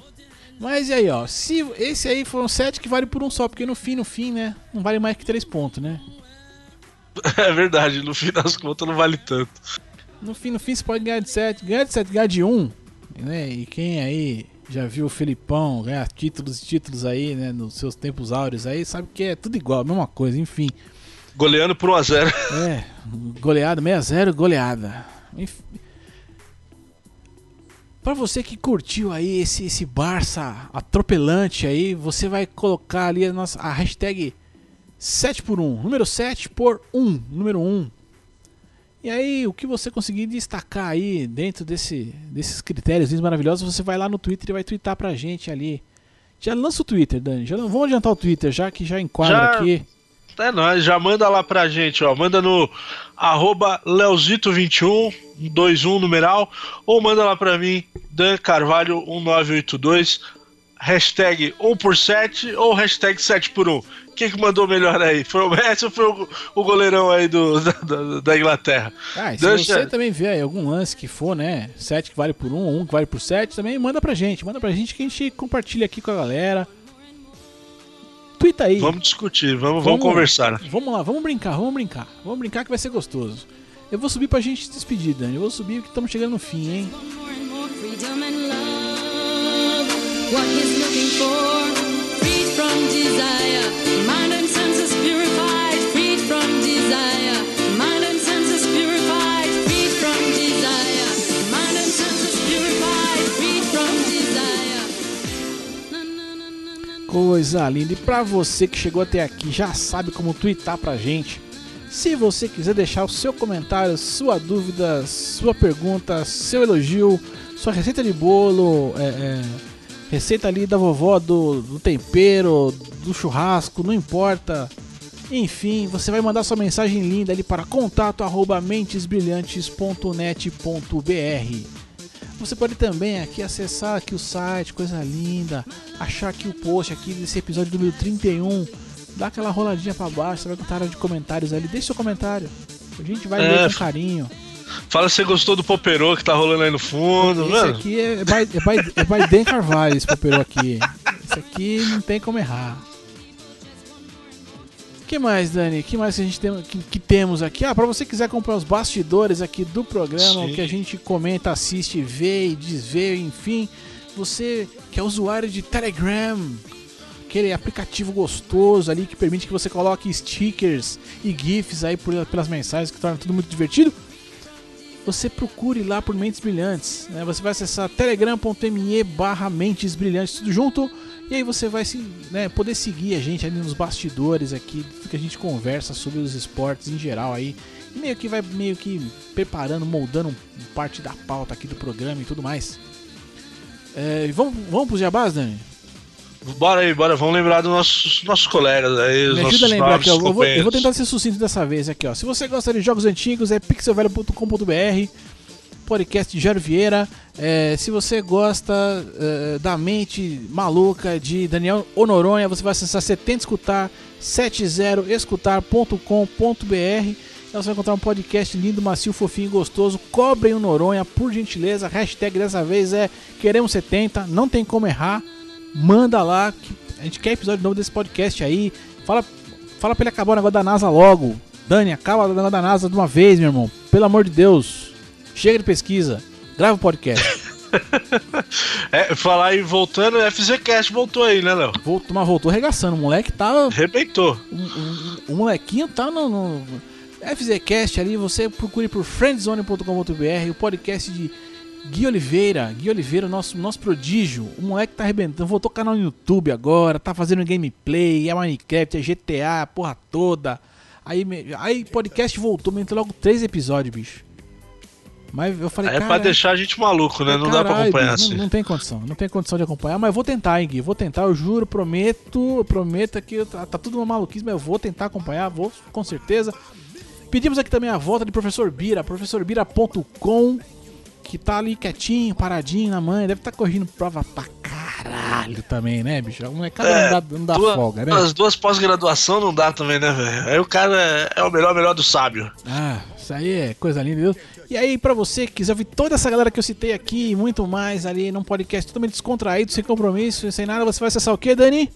[SPEAKER 2] Mas e aí, ó. Se esse aí foi um set que vale por um só, porque no fim, no fim, né? Não vale mais que três pontos, né?
[SPEAKER 3] É verdade, no fim das contas não vale tanto.
[SPEAKER 2] No fim, no fim, você pode ganhar de 7, ganhar de 7, ganhar de 1, um, né? E quem aí já viu o Felipão ganhar títulos e títulos aí, né? Nos seus tempos áureos aí, sabe que é tudo igual, a mesma coisa, enfim.
[SPEAKER 3] Goleando por 1x0.
[SPEAKER 2] É, goleada, 6x0, goleada. Enf- Pra você que curtiu aí esse, esse Barça atropelante aí, você vai colocar ali a, nossa, a hashtag 7 por 1, número 7 por 1, número 1. E aí, o que você conseguir destacar aí dentro desse, desses critérios maravilhosos, você vai lá no Twitter e vai twittar pra gente ali. Já lança o Twitter, Dani. Já vamos adiantar o Twitter, já que já enquadra
[SPEAKER 3] Já-
[SPEAKER 2] aqui.
[SPEAKER 3] É nóis, já manda lá pra gente, ó. Manda no arroba Leozito21, 21 numeral, ou manda lá pra mim, Dan Carvalho 1982, hashtag 1 por 7 ou hashtag 7 por 1. Quem que mandou melhor aí? Foi o Messi ou foi o, o goleirão aí do, da, da- da Inglaterra?
[SPEAKER 2] Ah, se
[SPEAKER 3] Deixa-
[SPEAKER 2] você também vê aí algum lance que for, né? 7 que vale por 1, 1 que vale por 7, também manda pra gente. Manda pra gente que a gente compartilha aqui com a galera. Aí.
[SPEAKER 3] Vamos discutir, vamos, vamos conversar.
[SPEAKER 2] Vamos lá, vamos brincar, vamos brincar. Vamos brincar que vai ser gostoso. Eu vou subir pra gente se despedir, Dani. Eu vou subir porque estamos chegando no fim, hein?
[SPEAKER 4] freed from desire, mind and senses purified, freed from desire,
[SPEAKER 2] Coisa linda. E pra você que chegou até aqui, já sabe como twittar pra gente. Se você quiser deixar o seu comentário, sua dúvida, sua pergunta, seu elogio, sua receita de bolo, é, é, receita ali da vovó do, do tempero, do churrasco, não importa. Enfim, você vai mandar sua mensagem linda ali para contato arroba mentesbrilhantes.net.br. Você pode também aqui acessar aqui o site, coisa linda, achar aqui o post aqui desse episódio número 31, dá aquela roladinha pra baixo, você vai botar área de comentários ali, deixa seu comentário. A gente vai
[SPEAKER 3] É,
[SPEAKER 2] ler com carinho.
[SPEAKER 3] Fala se você gostou do Poperô que tá rolando aí no fundo,
[SPEAKER 2] Esse
[SPEAKER 3] mano.
[SPEAKER 2] aqui é, é, by, é, by, é Carvalho, esse papel aqui. Esse aqui não tem como errar. O que mais, Dani? O que mais que a gente tem, que, que temos aqui? Ah, pra você quiser comprar os bastidores aqui do programa,
[SPEAKER 3] Sim.
[SPEAKER 2] o que a gente comenta, assiste, vê e desvê, enfim. Você que é usuário de Telegram, aquele aplicativo gostoso ali que permite que você coloque stickers e GIFs aí por- pelas mensagens que torna tudo muito divertido você procure lá por Mentes Brilhantes. né? Você vai acessar telegram.me barra Mentes Brilhantes, tudo junto. E aí você vai se, né, poder seguir a gente ali nos bastidores aqui, que a gente conversa sobre os esportes em geral aí. E meio que vai meio que preparando, moldando parte da pauta aqui do programa e tudo mais. É, vamos, vamos pros jabás, Dani?
[SPEAKER 3] Bora aí, bora, vamos lembrar dos nossos, nossos colegas aí, os
[SPEAKER 2] Me ajuda a lembrar aqui, ó. Eu vou, eu vou tentar ser sucinto dessa vez aqui, ó. Se você gosta de jogos antigos, é pixelvelho.com.br, podcast Jairo Vieira. É, se você gosta é, da mente maluca de Daniel Honoronha, você vai acessar 70 escutar 70escutar.com.br. Lá você vai encontrar um podcast lindo, macio, fofinho gostoso. Cobrem o Noronha, por gentileza. Hashtag dessa vez é Queremos 70, não tem como errar. Manda lá, a gente quer episódio novo desse podcast aí. Fala, fala pra ele acabar o negócio da NASA logo. Dani, acaba o negócio da NASA de uma vez, meu irmão. Pelo amor de Deus. Chega de pesquisa. Grava o podcast.
[SPEAKER 3] É, falar aí, voltando, FZCast voltou aí, né, Léo?
[SPEAKER 2] Voltou, mas voltou regaçando. O moleque tá.
[SPEAKER 3] Arrebentou.
[SPEAKER 2] O, o- o molequinho tá no, no FZCast ali. Você procure por friendzone.com.br, o podcast de Gui Oliveira. Gui Oliveira, nosso, nosso prodígio. O moleque tá arrebentando. Voltou canal no YouTube agora. Tá fazendo gameplay. É Minecraft, é GTA, porra toda. Aí, aí podcast voltou, entrou logo três episódios, bicho. Mas eu falei,
[SPEAKER 3] É
[SPEAKER 2] cara,
[SPEAKER 3] pra deixar a gente maluco, né? Não dá pra
[SPEAKER 2] Caralho,
[SPEAKER 3] acompanhar assim.
[SPEAKER 2] Não, não tem condição, não tem condição de acompanhar, mas eu vou tentar, hein, Gui. Vou tentar, eu juro, prometo, prometo que tá, tá tudo uma maluquice, mas eu vou tentar acompanhar, vou com certeza. Pedimos aqui também a volta de professor Bira, professorbira.com, que tá ali quietinho, paradinho na mãe, deve estar tá correndo prova pra caralho também, né, bicho? A molecada
[SPEAKER 3] É,
[SPEAKER 2] não dá, não dá
[SPEAKER 3] Duas-
[SPEAKER 2] folga, né?
[SPEAKER 3] As duas pós-graduação não dá também, né, velho? Aí o cara é, é o melhor, melhor do sábio.
[SPEAKER 2] Ah, isso aí é coisa linda, viu? E aí, pra você que quiser ouvir toda essa galera que eu citei aqui e muito mais ali num podcast totalmente descontraído, sem compromisso, sem nada, você vai acessar o quê, Dani?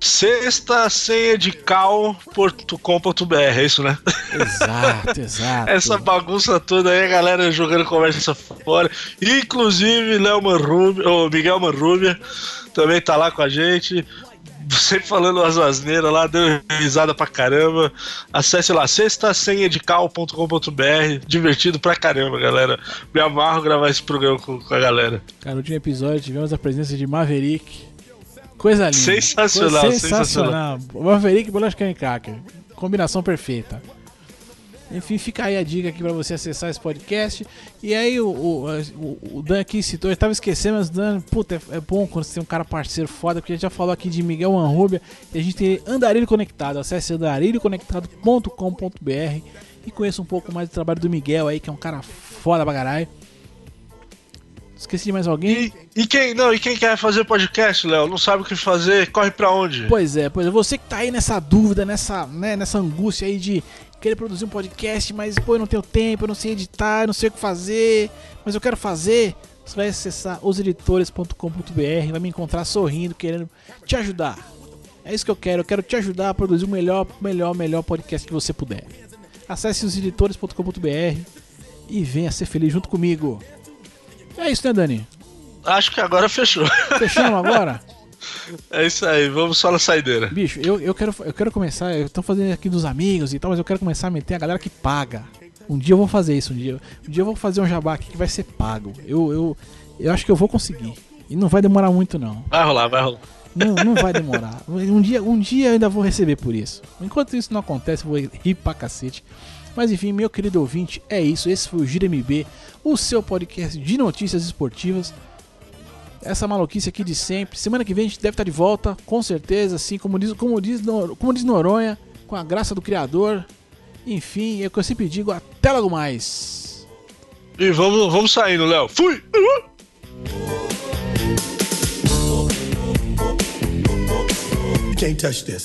[SPEAKER 3] Sexta senha de cal.com.br, é isso, né?
[SPEAKER 2] Exato, exato.
[SPEAKER 3] Essa bagunça toda aí, a galera jogando conversa fora. Inclusive, Léo Manrubia, ou Miguel Manrubia também tá lá com a gente. Sempre falando umas asneiras lá, deu risada pra caramba. Acesse lá, sextasemedical.com.br. Divertido pra caramba, galera. Me amarro gravar esse programa com, com a galera.
[SPEAKER 2] Cara, no último episódio tivemos a presença de Maverick. Coisa linda.
[SPEAKER 3] Sensacional,
[SPEAKER 2] Coisa sensacional. Maverick e Bolacha. Combinação perfeita. Enfim, fica aí a dica aqui pra você acessar esse podcast. E aí o, o- o Dan aqui citou, eu tava esquecendo, mas Dan, puta, é, é bom quando você tem um cara parceiro foda, porque a gente já falou aqui de Miguel Anrubia e a gente tem Andarilho Conectado. Acesse andarilhoconectado.com.br e conheça um pouco mais do trabalho do Miguel aí, que é um cara foda pra caralho. Esqueci de mais alguém?
[SPEAKER 3] E, e quem não, e quem quer fazer podcast, Léo, não sabe o que fazer, corre pra onde?
[SPEAKER 2] Pois é, pois é. Você que tá aí nessa dúvida, nessa, né, nessa angústia aí de querer produzir um podcast, mas pô, eu não tenho tempo, eu não sei editar, eu não sei o que fazer, mas eu quero fazer. Você vai acessar oseditores.com.br, vai me encontrar sorrindo, querendo te ajudar. É isso que eu quero, eu quero te ajudar a produzir o melhor, melhor, melhor podcast que você puder. Acesse oseditores.com.br e venha ser feliz junto comigo. É isso, né, Dani?
[SPEAKER 3] Acho que agora fechou.
[SPEAKER 2] Fechamos agora?
[SPEAKER 3] é isso aí, vamos só na saideira.
[SPEAKER 2] Bicho, eu, eu, quero, eu quero começar. Eu tô fazendo aqui dos amigos e tal, mas eu quero começar a meter a galera que paga. Um dia eu vou fazer isso, um dia. Um dia eu vou fazer um jabá aqui que vai ser pago. Eu, eu, eu acho que eu vou conseguir. E não vai demorar muito, não.
[SPEAKER 3] Vai rolar, vai rolar.
[SPEAKER 2] Não, não vai demorar. Um dia, um dia eu ainda vou receber por isso. Enquanto isso não acontece, eu vou rir pra cacete. Mas enfim, meu querido ouvinte, é isso. Esse foi o Gira MB, o seu podcast de notícias esportivas. Essa maluquice aqui de sempre. Semana que vem a gente deve estar de volta, com certeza, assim como diz, como diz, como diz Noronha, com a graça do Criador. Enfim, é o que eu sempre digo, até logo mais.
[SPEAKER 3] E vamos, vamos saindo, Léo. Fui!
[SPEAKER 5] You can't touch this.